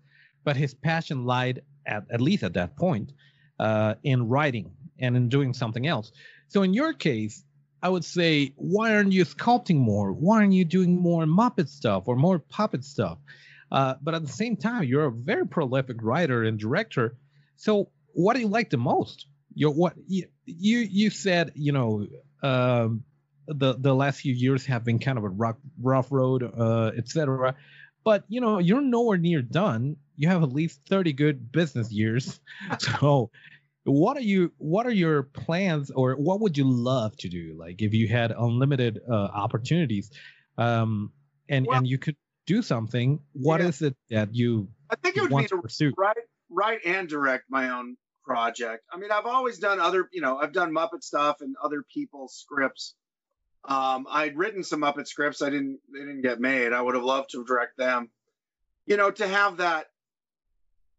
but his passion lied at at least at that point uh, in writing and in doing something else. So in your case, I would say, why aren't you sculpting more? Why aren't you doing more Muppet stuff or more puppet stuff? Uh, but at the same time, you're a very prolific writer and director. So, what do you like the most? You what you you, you said you know um, the the last few years have been kind of a rough rough road, uh, etc. But you know you're nowhere near done. You have at least thirty good business years. so what are you what are your plans or what would you love to do? Like if you had unlimited uh, opportunities um and well, and you could do something What yeah. is it that you i think it would want be to pursue? write write and direct my own project. I mean i've always done other you know i've done muppet stuff and other people's scripts. Um i'd written some muppet scripts i didn't they didn't get made. I would have loved to direct them. You know to have that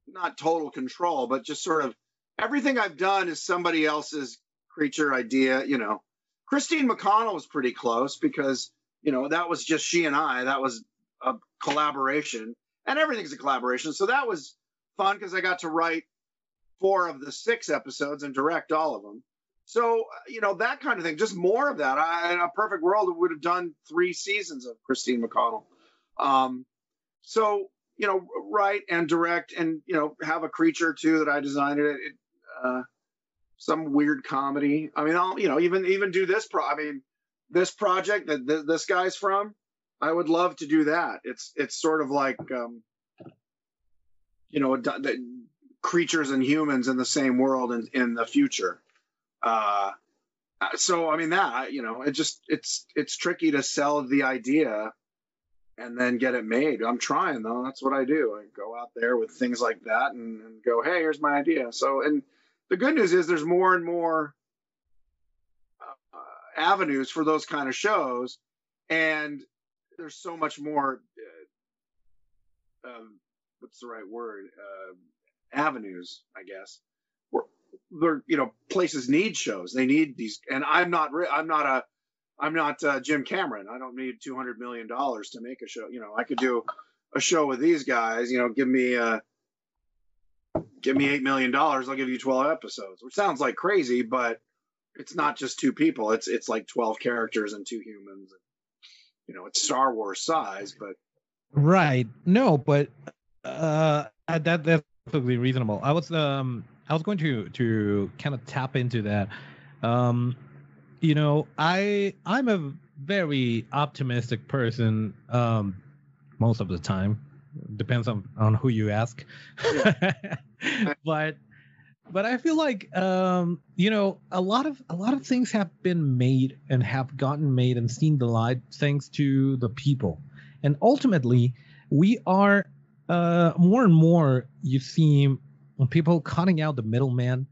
not total control but just sort of everything I've done is somebody else's creature idea. You know, Christine McConnell was pretty close because you know that was just she and I. That was a collaboration, and everything's a collaboration. So that was fun because I got to write four of the six episodes and direct all of them. So you know that kind of thing. Just more of that. I, in a perfect world, would have done three seasons of Christine McConnell. Um, so you know, write and direct, and you know, have a creature too that I designed it. it uh, some weird comedy. I mean, I'll you know even even do this. Pro- I mean, this project that th- this guy's from. I would love to do that. It's it's sort of like um, you know the, creatures and humans in the same world in, in the future. Uh, so I mean that you know it just it's it's tricky to sell the idea and then get it made. I'm trying though. That's what I do. I go out there with things like that and, and go, hey, here's my idea. So and the good news is there's more and more avenues for those kind of shows, and there's so much more. Uh, um, what's the right word? Uh, avenues, I guess. Where they're you know places need shows. They need these, and I'm not. I'm not a. I'm not uh, Jim Cameron. I don't need 200 million dollars to make a show. You know, I could do a show with these guys. You know, give me uh, give me eight million dollars. I'll give you 12 episodes, which sounds like crazy, but it's not just two people. It's it's like 12 characters and two humans. You know, it's Star Wars size, but Right. No, but uh, that that's perfectly reasonable. I was um I was going to to kind of tap into that. Um, you know, I I'm a very optimistic person. Um, most of the time, depends on on who you ask. but but I feel like um, you know a lot of a lot of things have been made and have gotten made and seen the light thanks to the people, and ultimately we are uh, more and more you see people cutting out the middleman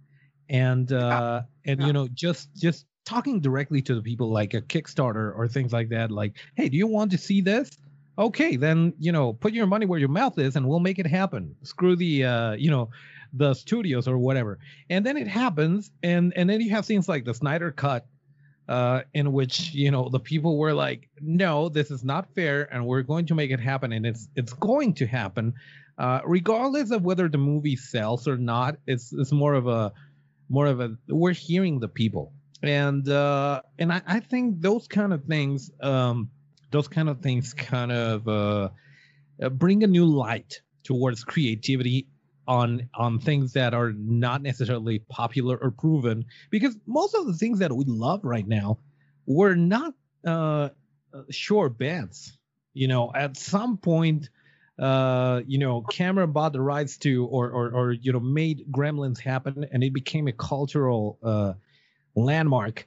and uh, and Yeah. you know just just talking directly to the people like a Kickstarter or things like that. Like, hey, do you want to see this? Okay, then you know put your money where your mouth is, and we'll make it happen. Screw the uh, you know the studios or whatever. And then it happens, and and then you have things like the Snyder Cut, uh, in which you know the people were like, no, this is not fair, and we're going to make it happen, and it's it's going to happen, uh, regardless of whether the movie sells or not. It's it's more of a more of a we're hearing the people, and uh, and I, I think those kind of things, um, those kind of things, kind of uh, uh, bring a new light towards creativity on on things that are not necessarily popular or proven. Because most of the things that we love right now were not uh uh, sure bets you know at some point uh you know cameron bought the rights to or or, or you know made gremlins happen and it became a cultural uh landmark.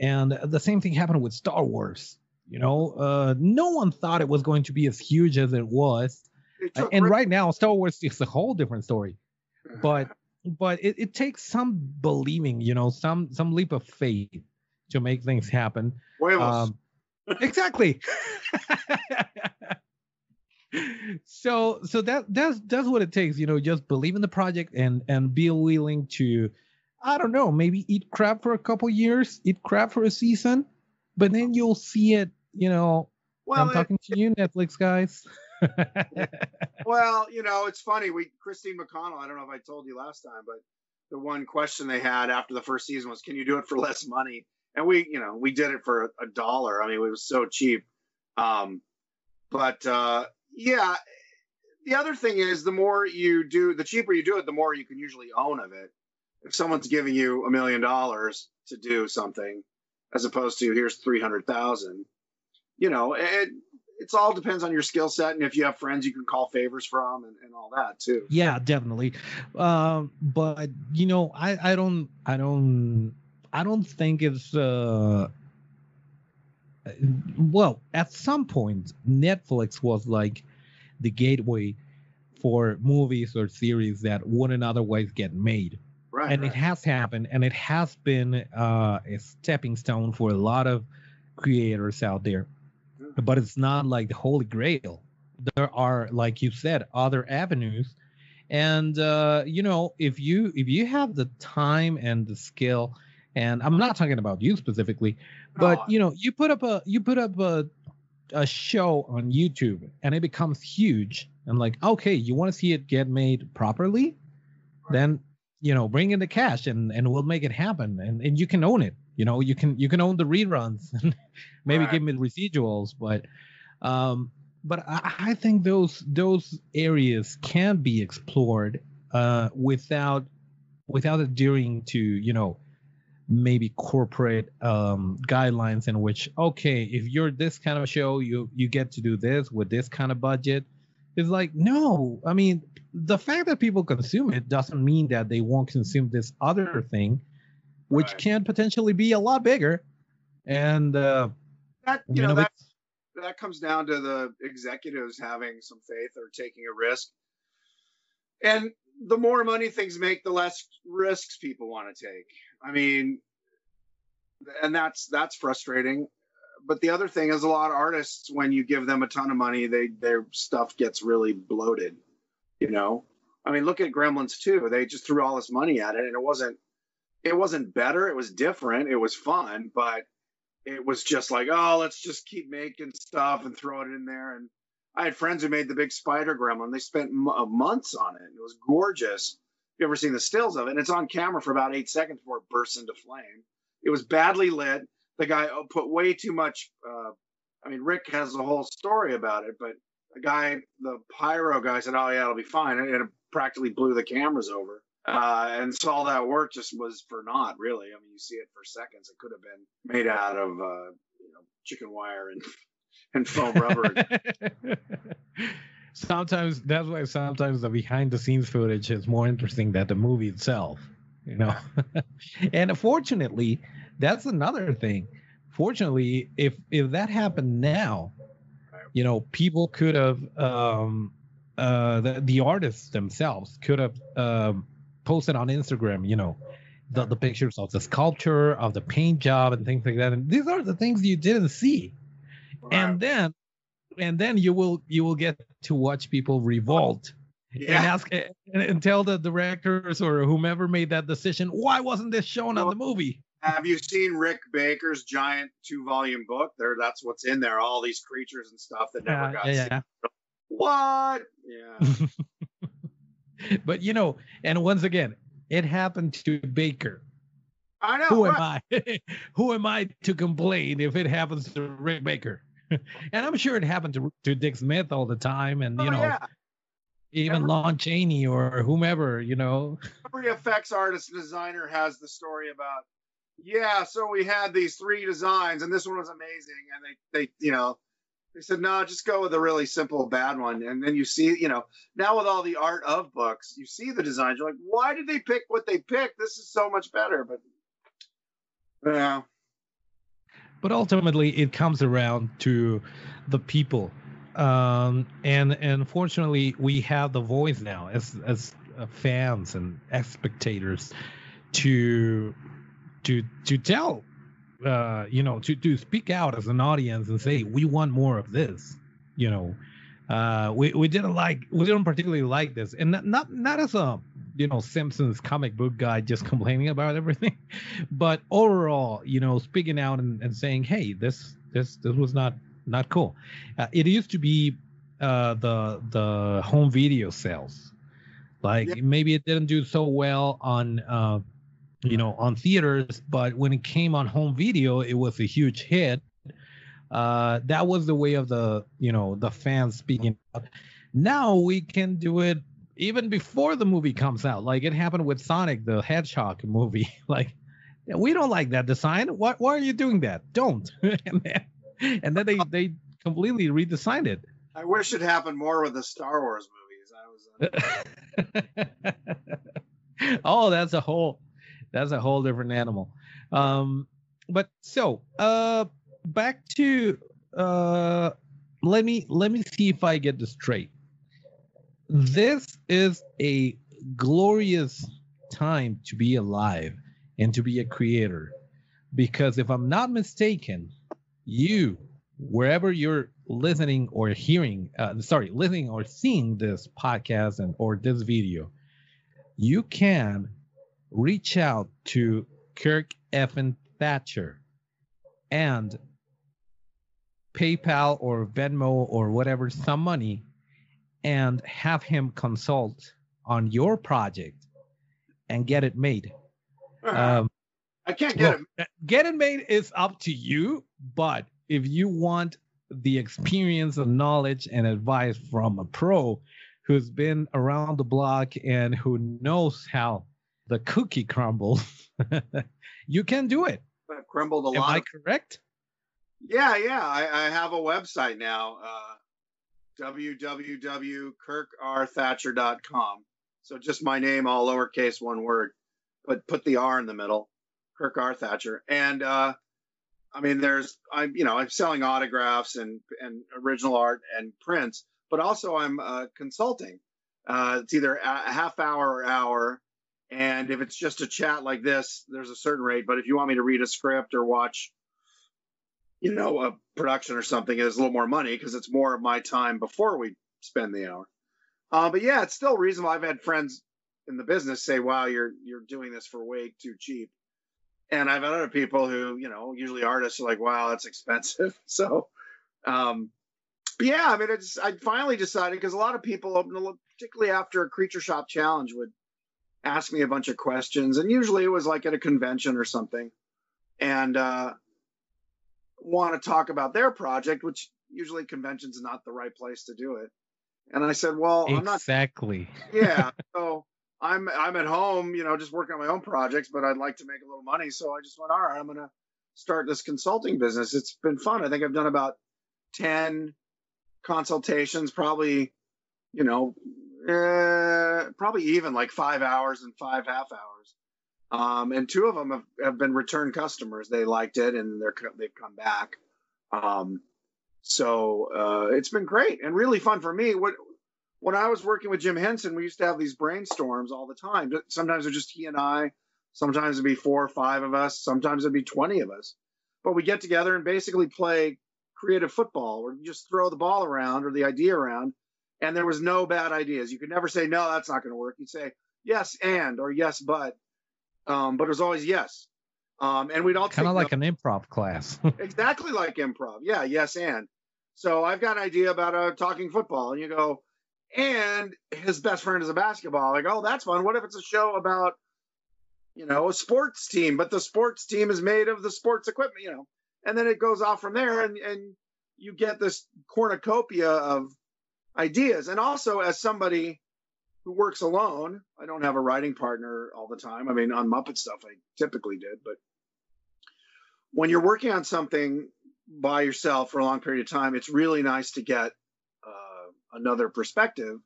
And the same thing happened with star wars you know? Uh no one thought it was going to be as huge as it was. It and Rick- right now star wars is a whole different story. But but it, it takes some believing you know some some leap of faith to make things happen. Um exactly. So so that that's that's what it takes you know just believe in the project and and be willing to i don't know maybe eat crap for a couple years eat crap for a season but then you'll see it you know well, i'm it- talking to you netflix guys Well, you know, it's funny. We Christine McConnell. I don't know if I told you last time, but the one question they had after the first season was, "Can you do it for less money?" And we, you know, we did it for a, a dollar. I mean, it was so cheap. Um, but uh, yeah, the other thing is, the more you do, the cheaper you do it, the more you can usually own of it. If someone's giving you a million dollars to do something, as opposed to here's three hundred thousand, you know, it it's all depends on your skill set and if you have friends you can call favors from and, and all that too. yeah definitely um but you know i i don't i don't i don't think it's uh well at some point netflix was like the gateway for movies or series that wouldn't otherwise get made Right. and right. it has happened and it has been uh, a stepping stone for a lot of creators out there. But it's not like the holy grail. There are like you said other avenues. And uh, you know if you if you have the time and the skill and i'm not talking about you specifically but No, you know you put up a you put up a a show on youtube and it becomes huge. And like okay you want to see it get made properly? Then you know bring in the cash and and we'll make it happen and and you can own it you know you can you can own the reruns and maybe Right. give me the residuals but um but I, I think those those areas can be explored uh without without adhering to you know maybe corporate um guidelines in which okay if you're this kind of show you you get to do this with this kind of budget it's like no i mean the fact that people consume it doesn't mean that they won't consume this other thing which Right. can potentially be a lot bigger and uh that you, you know, know, that that comes down to the executives having some faith or taking a risk. And the more money things make, the less risks people want to take. I mean, and that's that's frustrating. But the other thing is, a lot of artists, when you give them a ton of money, they their stuff gets really bloated. You know, I mean, look at Gremlins 2. They just threw all this money at it, and it wasn't it wasn't better. It was different. It was fun, but it was just like, oh, let's just keep making stuff and throw it in there. And I had friends who made the big spider gremlin. They spent m- uh, months on it. It was gorgeous. You ever seen the stills of it? And it's on camera for about eight seconds before it bursts into flame. It was badly lit. The guy uh, put way too much. Uh, I mean, Rick has a whole story about it, but the guy, the pyro guy, said, "Oh yeah, it'll be fine," and it practically blew the cameras over. Uh, and so all that work just was for naught, really. I mean, you see it for seconds. It could have been made out of uh, you know chicken wire and and foam rubber. sometimes that's why sometimes the behind the scenes footage is more interesting than the movie itself. You know, and fortunately, that's another thing. Fortunately, if if that happened now, you know, people could have um, uh, the the artists themselves could have um, posted on Instagram, you know, the, the pictures of the sculpture, of the paint job, and things like that. And these are the things you didn't see. And then, and then you will you will get to watch people revolt yeah. and ask and, and, tell the directors or whomever made that decision why wasn't this shown on the movie. Have you seen Rick Baker's giant two volume book? There, that's what's in there. All these creatures and stuff that never got yeah, seen. What? Yeah. but you know, and once again, it happened to Baker. I know. Who right. am I? Who am I to complain if it happens to Rick Baker? and I'm sure it happened to to Dick Smith all the time, and you oh, know, yeah. even every, Lon Chaney or whomever. You know, every effects artist designer has the story about. Yeah, so we had these three designs, and this one was amazing, and they they you know they said, no, just go with a really simple bad one. And then you see, you know, now with all the art of books, you see the designs. You're like, why did they pick what they picked? This is so much better. But yeah. But ultimately, it comes around to the people. Um, and and fortunately, we have the voice now as as uh, fans and spectators to to to tell uh, you know, to, to speak out as an audience and say, we want more of this, you know, uh, we, we didn't like, we didn't particularly like this. And not, not, not as a, you know, Simpsons comic book guy just complaining about everything, but overall, you know, speaking out and, and saying, Hey, this, this, this was not, not cool. Uh, it used to be, uh, the, the home video sales. Like yeah. maybe it didn't do so well on, uh, you know, on theaters, but when it came on home video, it was a huge hit. Uh, that was the way of the, you know, the fans speaking out. Now we can do it even before the movie comes out. Like it happened with Sonic the Hedgehog movie. like we don't like that design. Why, why are you doing that? Don't. and, then, and then they they completely redesigned it. I wish it happened more with the Star Wars movies. I was. oh, that's a whole that's a whole different animal. Um, but so uh, back to uh, let me let me see if I get this straight. This is a glorious time to be alive and to be a creator, because if I'm not mistaken, you wherever you're listening or hearing, uh, sorry, listening or seeing this podcast and or this video, you can reach out to Kirk Evan Thatcher and PayPal or Venmo or whatever some money and have him consult on your project and get it made. Uh-huh. Um, I can't get well, it. Get it made is up to you, but if you want the experience and knowledge and advice from a pro who's been around the block and who knows how the cookie crumbles, you can do it. I've crumbled a Am lot. Am I correct? Yeah, yeah. I, I have a website now, uh, www.kirkrthatcher.com. So just my name, all lowercase, one word, but put the R in the middle, Kirk R. Thatcher. And uh, I mean, there's I'm you know I'm selling autographs and and original art and prints, but also I'm uh, consulting. Uh, it's either a half hour or hour And if it's just a chat like this, there's a certain rate. But if you want me to read a script or watch, you know, a production or something, it's a little more money because it's more of my time before we spend the hour. Uh, but yeah, it's still reasonable. I've had friends in the business say, "Wow, you're you're doing this for way too cheap," and I've had other people who, you know, usually artists are like, "Wow, that's expensive." So, um, yeah, I mean, it's I finally decided because a lot of people, particularly after a Creature Shop challenge, would ask me a bunch of questions, and usually it was like at a convention or something, and uh, want to talk about their project, which usually conventions not the right place to do it. And I said, well, I'm not exactly. yeah. So I'm I'm at home, you know, just working on my own projects, but I'd like to make a little money. So I just went, all right, I'm gonna start this consulting business. It's been fun. I think I've done about ten consultations, probably, you know, uh, probably even like five hours and five half hours. Um, and two of them have, have been return customers. They liked it and they're they've come back. Um, so uh, it's been great and really fun for me. What when I was working with Jim Henson, we used to have these brainstorms all the time. Sometimes it's just he and I. Sometimes it'd be four or five of us. Sometimes it'd be 20 of us. But we get together and basically play creative football or just throw the ball around or the idea around. And there was no bad ideas. You could never say, no, that's not going to work. You'd say, yes, and, or yes, but. Um, but it was always yes. Um, and we'd all kind of like an improv class. exactly like improv. Yeah, yes, and. So I've got an idea about a talking football, and you go, and his best friend is a basketball. Like, oh, that's fun. What if it's a show about, you know, a sports team, but the sports team is made of the sports equipment, you know, and then it goes off from there, and and you get this cornucopia of ideas. And also, as somebody who works alone, I don't have a writing partner all the time. I mean, on Muppet stuff, I typically did, but when you're working on something by yourself for a long period of time, it's really nice to get uh, another perspective,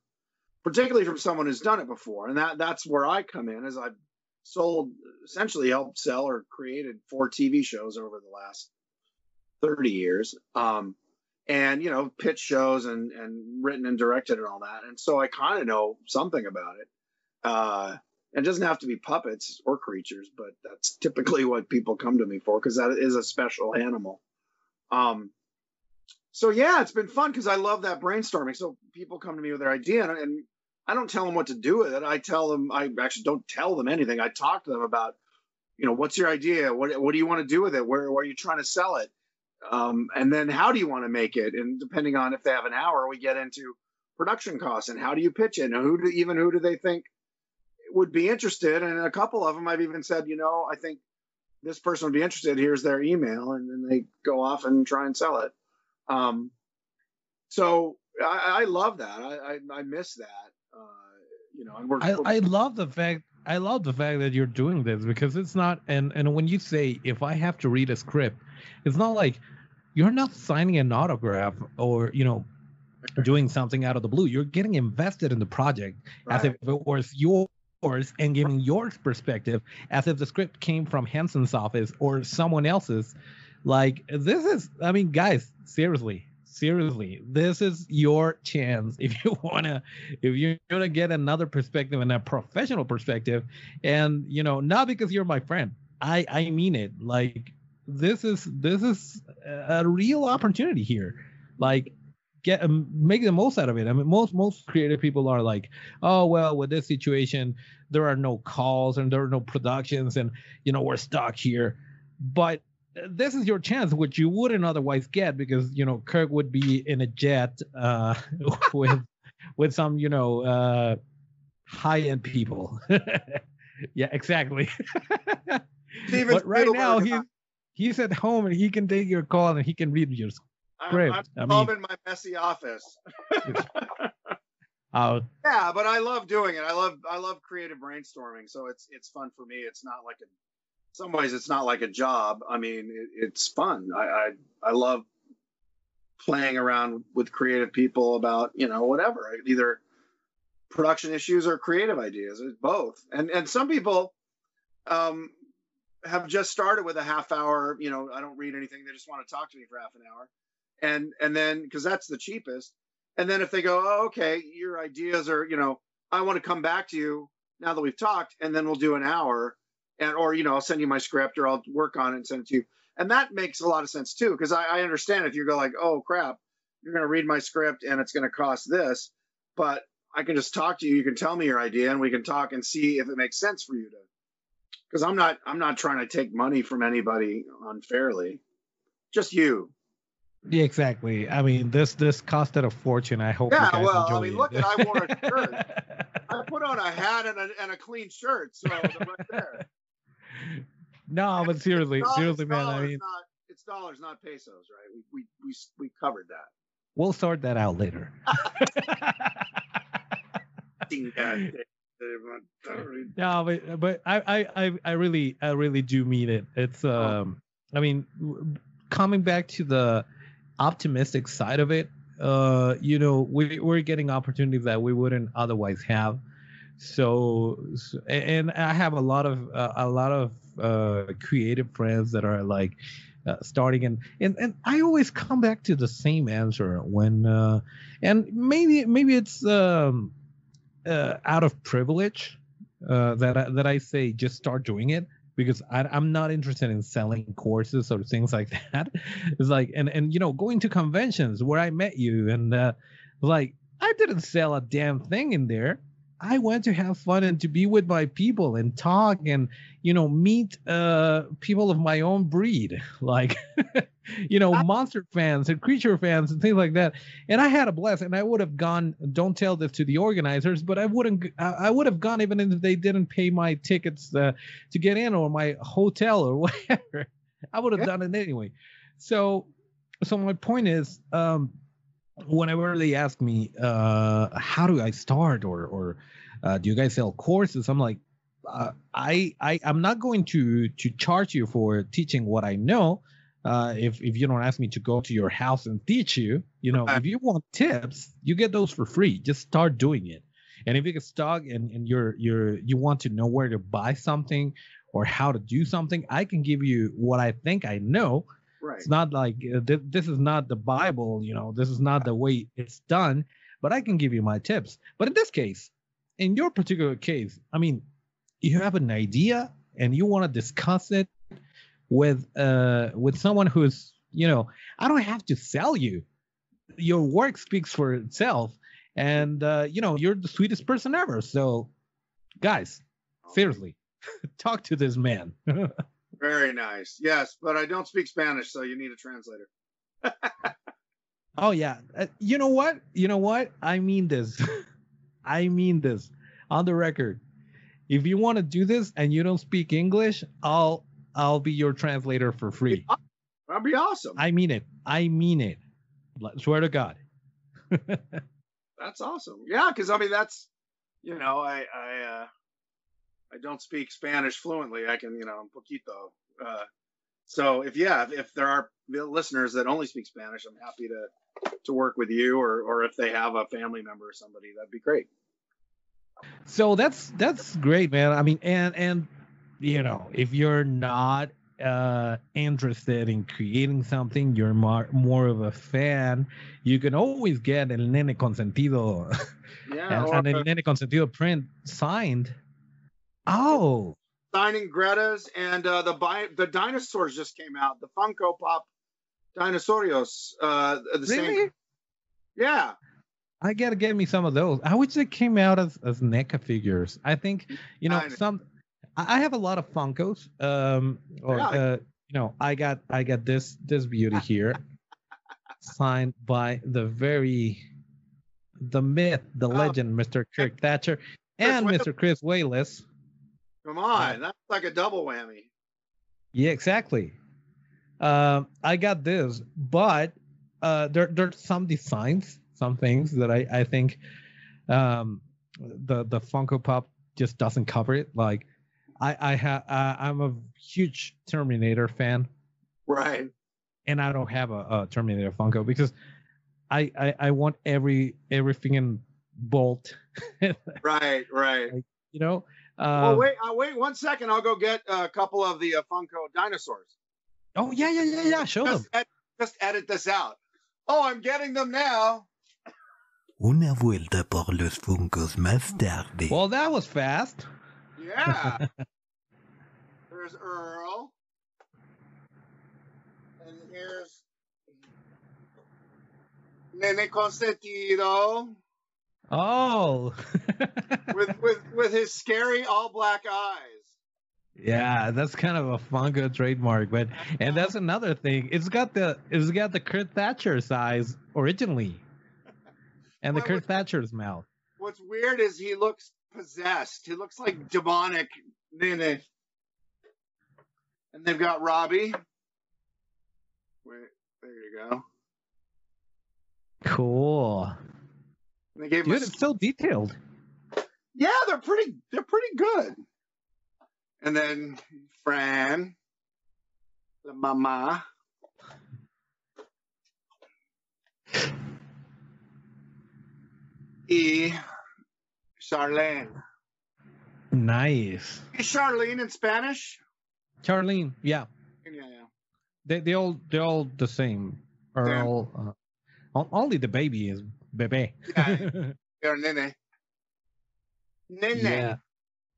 particularly from someone who's done it before. And that that's where I come in, as I've sold, essentially helped sell or created four TV shows over the last 30 years. Um, and you know, pitch shows and and written and directed and all that. And so I kind of know something about it. Uh, it doesn't have to be puppets or creatures, but that's typically what people come to me for because that is a special animal. Um, so yeah, it's been fun because I love that brainstorming. So people come to me with their idea, and, and, I don't tell them what to do with it. I tell them I actually don't tell them anything. I talk to them about, you know, what's your idea? What what do you want to do with it? Where, where are you trying to sell it? Um, and then how do you want to make it? And depending on if they have an hour, we get into production costs and how do you pitch it, and who do even who do they think would be interested? And a couple of them I've even said, you know, I think this person would be interested. Here's their email, and then they go off and try and sell it. Um, so I, I love that. I, I, I miss that. Uh, you know, we're, I, we're, I love the fact I love the fact that you're doing this because it's not and and when you say if I have to read a script, it's not like you're not signing an autograph or you know doing something out of the blue. You're getting invested in the project right. as if it was yours and giving your perspective as if the script came from Henson's office or someone else's. Like this is, I mean, guys, seriously, seriously, this is your chance if you wanna, if you're gonna get another perspective and a professional perspective, and you know, not because you're my friend, I I mean it. Like this is this is a real opportunity here. Like get um, make the most out of it. I mean, most most creative people are like, oh well, with this situation, there are no calls and there are no productions, and you know we're stuck here. But this is your chance, which you wouldn't otherwise get because you know Kirk would be in a jet uh, with with some you know uh, high end people. yeah, exactly. but right now he's he's at home and he can take your call and he can read your Great. I'm, I'm I mean, in my messy office. uh, yeah, but I love doing it. I love I love creative brainstorming. So it's it's fun for me. It's not like a some ways it's not like a job. I mean, it, it's fun. I, I I love playing around with creative people about you know whatever either production issues or creative ideas. It's both. And and some people um, have just started with a half hour. You know, I don't read anything. They just want to talk to me for half an hour and and then because that's the cheapest and then if they go oh, okay your ideas are you know i want to come back to you now that we've talked, and then we'll do an hour, and or you know I'll send you my script or I'll work on it and send it to you, and that makes a lot of sense too because I, I understand if you go like, oh crap, you're going to read my script and it's going to cost this, but I can just talk to you. You can tell me your idea, and we can talk and see if it makes sense for you to. Because I'm not, I'm not trying to take money from anybody unfairly. Just you. Yeah, exactly. I mean, this this costed a fortune. I hope. you Yeah, guys well, I mean, it. look, at I wore a shirt. I put on a hat and a, and a clean shirt, so right there. no, but seriously, Dollars, seriously, man. I mean, not, it's dollars, not pesos, right? We we we we covered that. we'll sort that out later. Ding, dang, ding. no, but but I, I I I really I really do mean it. It's Oh. um I mean coming back to the optimistic side of it, uh you know we we're getting opportunities that we wouldn't otherwise have. So, so and I have a lot of uh, a lot of uh creative friends that are like uh, starting and, and and I always come back to the same answer when uh and maybe maybe it's um uh, out of privilege uh, that I, that I say just start doing it because I, I'm not interested in selling courses or things like that. It's like and and you know going to conventions where I met you and uh, like I didn't sell a damn thing in there. I went to have fun and to be with my people and talk and you know meet uh people of my own breed like you know monster fans and creature fans and things like that and I had a blast. And I would have gone. Don't tell this to the organizers, but I wouldn't. I would have gone even if they didn't pay my tickets uh, to get in or my hotel or whatever. I would have Yeah. done it anyway. So, so my point is, um, whenever they ask me, uh, how do I start or or uh, do you guys sell courses? I'm like, uh, I I I'm not going to to charge you for teaching what I know uh, if if you don't ask me to go to your house and teach you, you know, if you want tips, you get those for free. Just start doing it. And if you get stuck and, and you're you're you want to know where to buy something or how to do something, I can give you what I think I know. Right. It's not like uh, th- this is not the Bible, you know, this is not the way it's done, but I can give you my tips. But in this case, in your particular case, I mean, you have an idea and you want to discuss it with uh with someone who's you know i don't have to sell you your work speaks for itself and uh you know you're the sweetest person ever so guys seriously talk to this man Very nice. Yes, but I don't speak Spanish, so you need a translator. oh yeah. Uh, you know what? You know what? I mean this. I mean this. On the record if you want to do this and you don't speak english i'll i'll be your translator for free. That'd be awesome. i mean it. I mean it. Swear to god. That's awesome. Yeah, because I mean that's you know I I uh, I don't speak Spanish fluently. I can you know un poquito. Uh, so if yeah if, if there are listeners that only speak Spanish, I'm happy to to work with you or or if they have a family member or somebody, that'd be great. so that's that's great man i mean and and you know if you're not uh interested in creating something you're more more of a fan you can always get el nene consentido Yeah. and, and el uh, nene consentido print signed oh signing Greta's and uh, the bi- the dinosaurs just came out. The Funko Pop Dinosaurios. Uh, the really same. Yeah. I gotta get me some of those. I wish they came out as as NECA figures. I think you know Kinda. some. I I have a lot of Funkos. Um, or Yeah. uh, you know, I got I got this this beauty here, signed by the very, the myth, the Oh. legend, Mr. Kirk Thatcher, and Mr. Chris Walas. Come on, that's like a double whammy. Yeah, exactly. Um, I got this, but uh, there there's some designs, some things that I I think um, the the Funko Pop just doesn't cover it. Like I I have uh, I'm a huge Terminator fan, Right. and I don't have a, a Terminator Funko because I, I I want every everything in bolt, Right. Right. you know. Oh Um, wait, uh, wait one second. I'll go get a couple of the uh, Funko dinosaurs. oh yeah yeah yeah yeah. Show them. Just, ed- just edit this out. Oh, I'm getting them now. Una vuelta por los Funkos más tarde. Well, that was fast. Yeah. There's Earl. And here's Nene Consentido Oh. with, with, with his scary all black eyes. yeah, that's kind of a Funko trademark, but and that's another thing. It's got the it's got the Kirk Thatcher size originally, and the Well, Kirk Thatcher's mouth. What's weird is he looks possessed. He looks like demonic Nene. And they've got Robbie. Wait, there you go. Cool. And they gave Dude, it's so detailed. Yeah, they're pretty. They're pretty good. And then Fran, the mama. E. Charlene. Nice. Is Charlene in Spanish? Charlene, yeah. Yeah, yeah. They they all they're all the same. Are Yeah. all uh, only the baby is bebe. Yeah. Or Nene. Nene.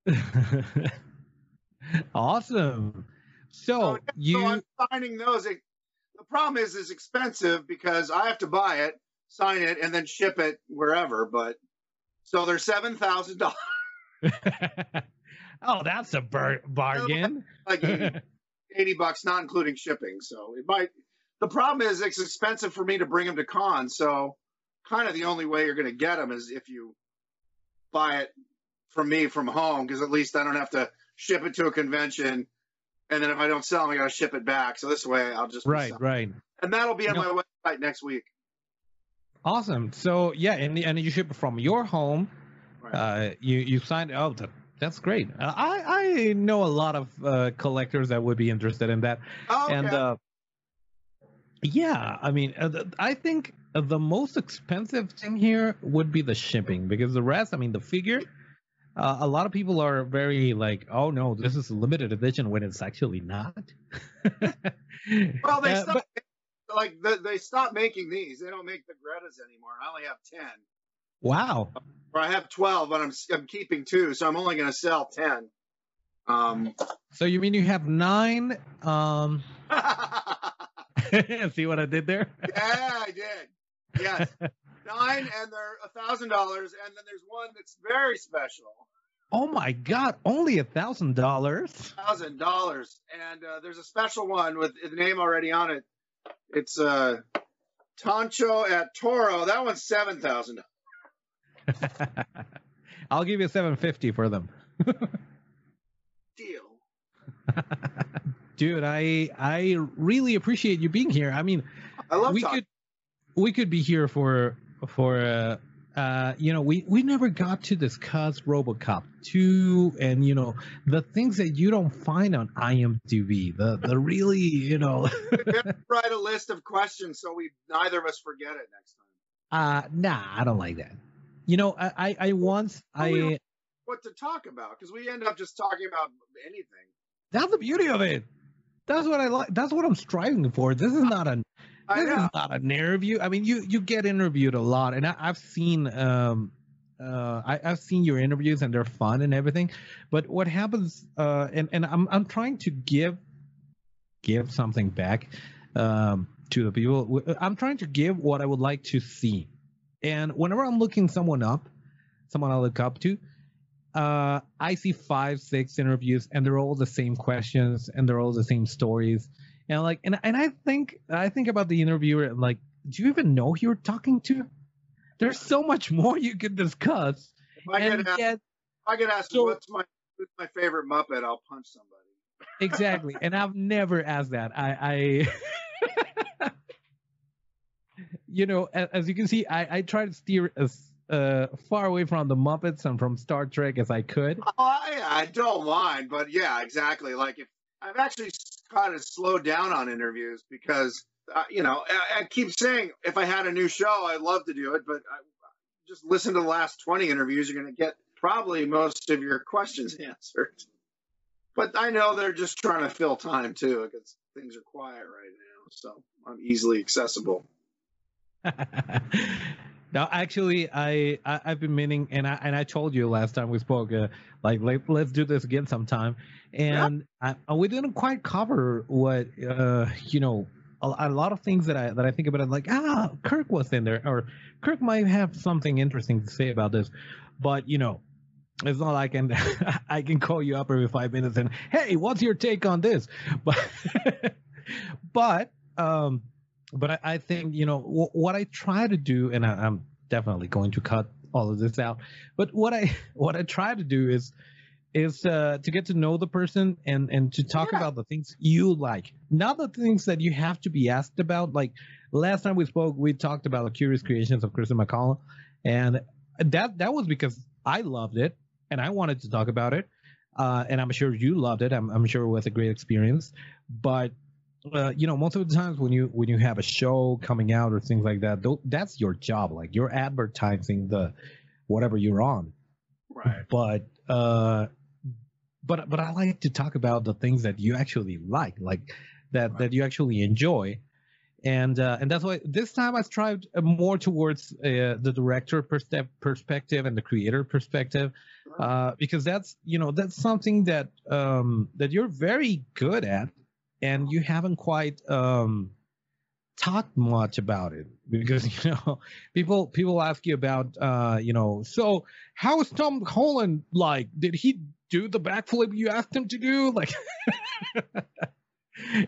yeah. awesome. So So, you So I'm signing those. It- the problem is, it's expensive because I have to buy it, sign it, and then ship it wherever. But so they're seven thousand dollars. oh, that's a bar- bargain. Like 80, 80 bucks, not including shipping. So it might. The problem is it's expensive for me to bring them to cons. So kind of the only way you're going to get them is if you buy it from me from home, because at least I don't have to ship it to a convention. And then if I don't sell them, I got to ship it back. So this way I'll just right, right. And that'll be on No. my website next week. Awesome. So yeah, and and you ship it from your home. Right. Uh, you you signed. Oh, that, that's great. Uh, I I know a lot of uh, collectors that would be interested in that. oh, okay. And uh, yeah, I mean, uh, I think the most expensive thing here would be the shipping because the rest, I mean, the figure. Uh, a lot of people are very like, oh no, this is a limited edition when it's actually not. well, they Uh, stopped, like the, they stopped making these. They don't make the Greta's anymore. I only have ten. wow. Or I have twelve, but I'm I'm keeping two, so I'm only going to sell ten. Um, So you mean you have nine? Um, see what I did there? Yeah, I did. Yes, nine, and they're a thousand dollars, and then there's one that's very special, Oh my God! Only a thousand dollars. thousand dollars, and uh, there's a special one with the name already on it. It's uh, Toncho at Toro. That one's seven thousand. I'll give you seven fifty for them. Deal. Dude, I I really appreciate you being here. I mean, I love we talking. could we could be here for for uh, uh you know we we never got to discuss RoboCop 2 and you know the things that you don't find on IMDb the the really you know write a list of questions so we neither of us forget it next time. uh nah I don't like that. You know I I, I once Oh, we I What to talk about? Because we end up just talking about anything. that's the beauty of it. That's what I like. That's what I'm striving for. This is not an I this know. is not an interview. I mean, you you get interviewed a lot, and I, I've seen um uh I, I've seen your interviews and they're fun and everything. But what happens uh and and I'm I'm trying to give give something back um to the people. I'm trying to give what I would like to see, and whenever I'm looking someone up, someone I look up to. Uh, I see five, six interviews, and they're all the same questions, and they're all the same stories and like and, and i think i think about the interviewer and like do you even know who you're talking to? There's so much more you could discuss. If I and get asked, yet I get asked So- what's my what's my favorite Muppet, I'll punch somebody. exactly. And i've never asked that. I i you know as, as you can see i i try to steer as uh far away from the muppets and from star trek as i could. Oh, I, I don't mind, but yeah, exactly. Like if I've actually kind of slowed down on interviews because uh, you know I, I keep saying if I had a new show, I'd love to do it, but I, just listen to the last twenty interviews, you're going to get probably most of your questions answered. But I know they're just trying to fill time too because things are quiet right now, so I'm easily accessible. no, actually, I, I I've been meaning, and I and I told you last time we spoke, uh, like let, let's do this again sometime, and I, we didn't quite cover what uh you know a, a lot of things that I that I think about. I'm like ah, Kirk was in there, or Kirk might have something interesting to say about this, but you know. It's not like I can I can call you up every five minutes and hey, what's your take on this? But but um but I, I think you know w- what I try to do, and I, I'm definitely going to cut all of this out. But what I what I try to do is is uh, to get to know the person and and to talk Yeah. about the things you like, not the things that you have to be asked about. Like last time we spoke, we talked about the curious creations of Christine McConnell, and that that was because I loved it and I wanted to talk about it. Uh, and I'm sure you loved it. I'm, I'm sure it was a great experience. But uh, you know, most of the times when you when you have a show coming out or things like that, that's your job. Like you're advertising the whatever you're on. Right. But uh, but but I like to talk about the things that you actually like, like that that you actually enjoy. And uh, and that's why this time I strived more towards uh, the director perspe- perspective and the creator perspective, uh, because that's you know that's something that um, that you're very good at, and you haven't quite um, talked much about it because you know people people ask you about uh, you know so how is Tom Holland like? Did he do the backflip you asked him to do? Like.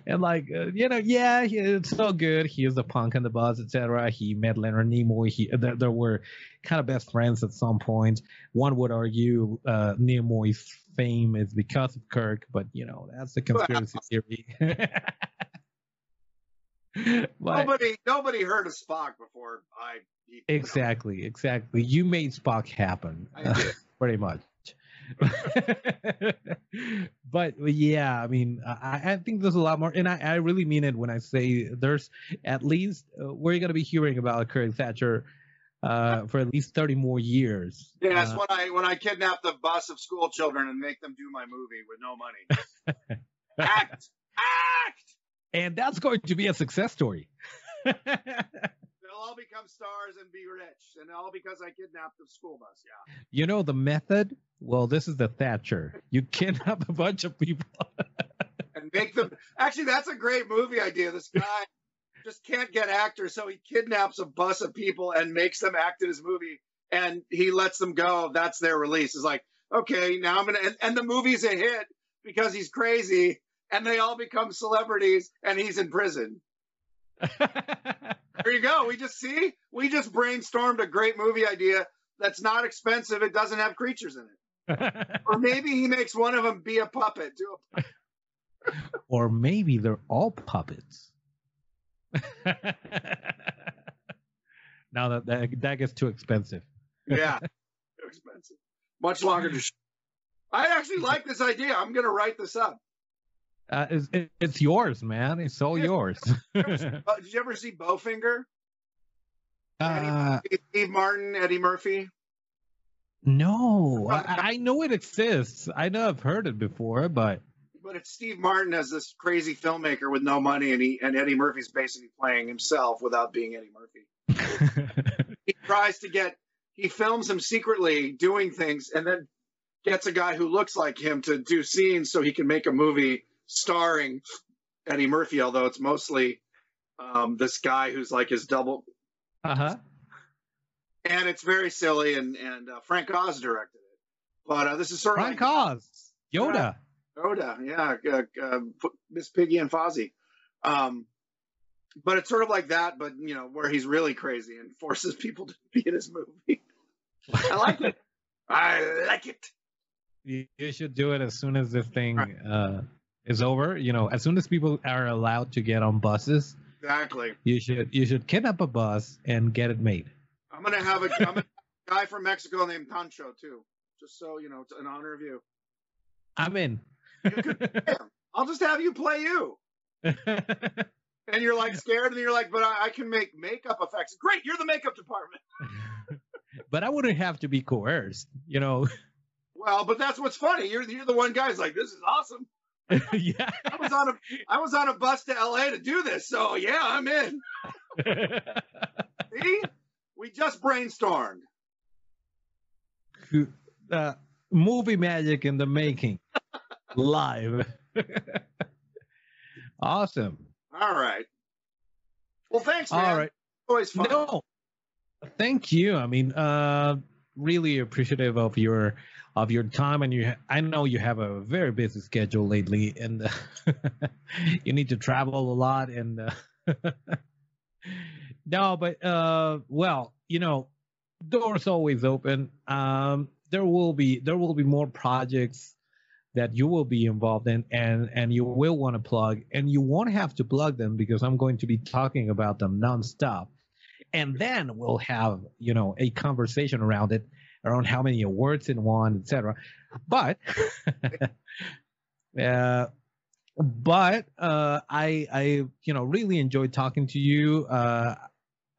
And like uh, you know, yeah, he, it's so good. He is the punk and the buzz, etc. He met Leonard Nimoy. He there, there were kind of best friends at some point. One would argue uh, Nimoy's fame is because of Kirk, but you know that's a conspiracy theory. Nobody, nobody heard of Spock before. I he, exactly, exactly. You made Spock happen, pretty much. but yeah, I mean, I, I think there's a lot more, and I, I really mean it when I say there's at least uh, we're gonna be hearing about Kirk Thatcher uh, for at least 30 more years. Yes, Uh, when I when I kidnap the bus of school children and make them do my movie with no money. act, act. and that's going to be a success story. They'll all become stars and be rich, and all because I kidnapped the school bus. Yeah. you know the method? Well, this is the Thatcher. You kidnap a bunch of people. and make them. Actually, that's a great movie idea. This guy just can't get actors, so he kidnaps a bus of people and makes them act in his movie, and he lets them go. That's their release. It's like, okay, now I'm gonna, and, and the movie's a hit because he's crazy, and they all become celebrities, and he's in prison. There you go. We just see, we just brainstormed a great movie idea that's not expensive. It doesn't have creatures in it, or maybe he makes one of them be a puppet. Do a or maybe they're all puppets. now that, that that gets too expensive. Yeah, too expensive. Much longer to. Sh- I actually like this idea. I'm gonna write this up. Uh, it's, it- it's yours, man. It's all Yeah. yours. Did you ever see Bowfinger? uh, Steve Martin, Eddie Murphy. no, I, I know it exists. I know I've heard it before, but But it's Steve Martin as this crazy filmmaker with no money, and he and Eddie Murphy's basically playing himself without being Eddie Murphy. He tries to get. He films him secretly doing things, and then gets a guy who looks like him to do scenes so he can make a movie starring Eddie Murphy. Although it's mostly um, this guy who's like his double, uh huh. and it's very silly. And and uh, Frank Oz directed it, but uh, this is sort of Frank like Oz, Yoda. Oda, yeah, uh, uh, Miss Piggy and Fozzie. Um, but it's sort of like that, but you know, where he's really crazy and forces people to be in his movie. I like it. I like it. You, you should do it as soon as this thing uh, is over. You know, as soon as people are allowed to get on buses, Exactly. you should you should kidnap a bus and get it made. I'm gonna have a, I'm gonna have a guy from Mexico named Pancho too, just so you know, it's in honor of you. I'm in. I'll just have you play you. And you're like scared, and you're like, but I, I can make makeup effects. Great, you're the makeup department. but I wouldn't have to be coerced, you know. Well, but that's what's funny. You're you're the one guy's like, this is awesome. yeah. I was on a I was on a bus to LA to do this, so yeah, I'm in. See? We just brainstormed. Uh, movie magic in the making, live. awesome. All right. Well, thanks, man. All right. Always fun. No, thank you. I mean, uh, really appreciative of your of your time, and you. Ha- I know you have a very busy schedule lately, and uh, you need to travel a lot. And uh, no, but uh, well, you know, doors always open. Um, there will be there will be more projects that you will be involved in and and you will want to plug and you won't have to plug them because I'm going to be talking about them nonstop. And then we'll have you know a conversation around it around how many awards it won etc but uh but uh i i you know really enjoyed talking to you. Uh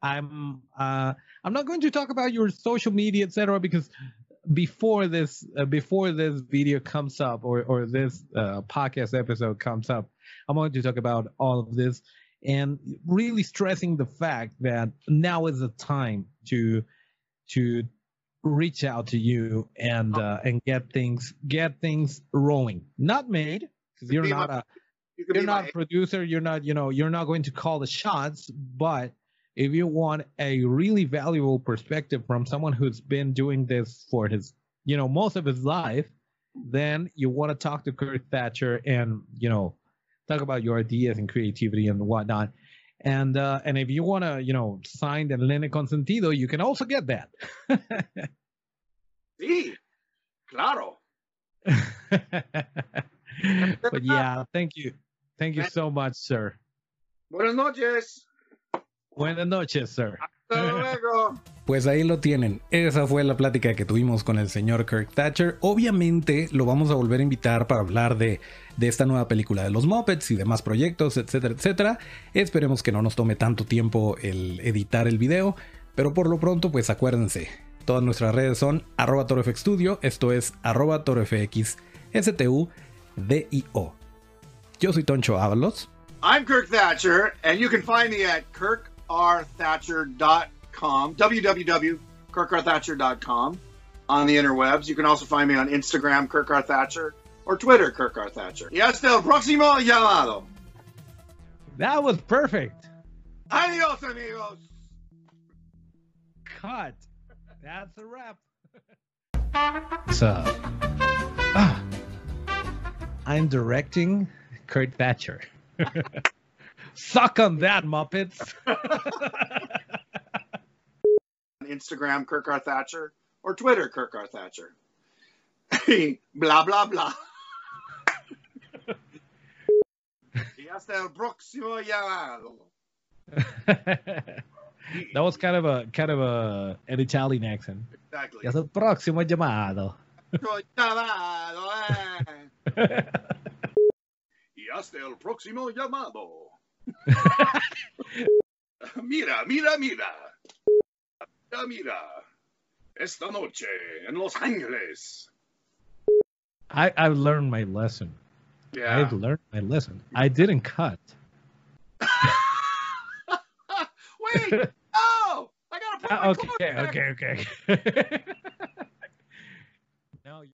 i'm uh i'm not going to talk about your social media etc because before this uh, before this video comes up or or this uh, podcast episode comes up i'm going to talk about all of this and really stressing the fact that now is the time to to reach out to you and uh, and get things get things rolling. Not made because you're not my- a you you're not a producer you're not you know you're not going to call the shots but if you want a really valuable perspective from someone who's been doing this for his you know most of his life then you want to talk to Kirk Thatcher and you know talk about your ideas and creativity and whatnot and uh, and if you want to you know sign the Nene Consentido you can also get that Sí, claro. but yeah thank you thank you so much sir Buenas noches. Buenas noches sir Hasta luego. Pues ahí lo tienen. Esa fue la plática que tuvimos con el señor Kirk Thatcher. Obviamente lo vamos a volver a invitar para hablar de, de esta nueva película de los Muppets y demás proyectos, etcétera, etcétera. Esperemos que no nos tome tanto tiempo el editar el video. Pero por lo pronto, pues acuérdense. Todas nuestras redes son arroba torofxstudio. Esto es arroba torofx S-T-U-D-I-O. Yo soy Toncho Ábalos. I'm Kirk Thatcher, and you can find me at kirkrthatcher.com, www.kirkrthatcher.com on the interwebs. You can also find me on Instagram, Kirk R. Thatcher, or Twitter, Kirk R. Thatcher. Y hasta el próximo llamado. that was perfect Adios, amigos. cut. That's a wrap. so, ah, I'm directing Kirk Thatcher. Suck on that, Muppets. On Instagram, Kirk R. Thatcher, or Twitter, Kirk R. Thatcher. blah, blah, blah. y hasta el próximo llamado. that was kind of a kind of a an Italian accent. Exactly. Ya el próximo llamado. Llamado, eh. Y hasta el próximo llamado. mira, mira, mira. Mira, mira. Esta noche en Los Ángeles. I I've learned my lesson. Yeah. I've learned my lesson. I didn't cut. Wait. Oh, I got a Ah, point. okay, okay, okay.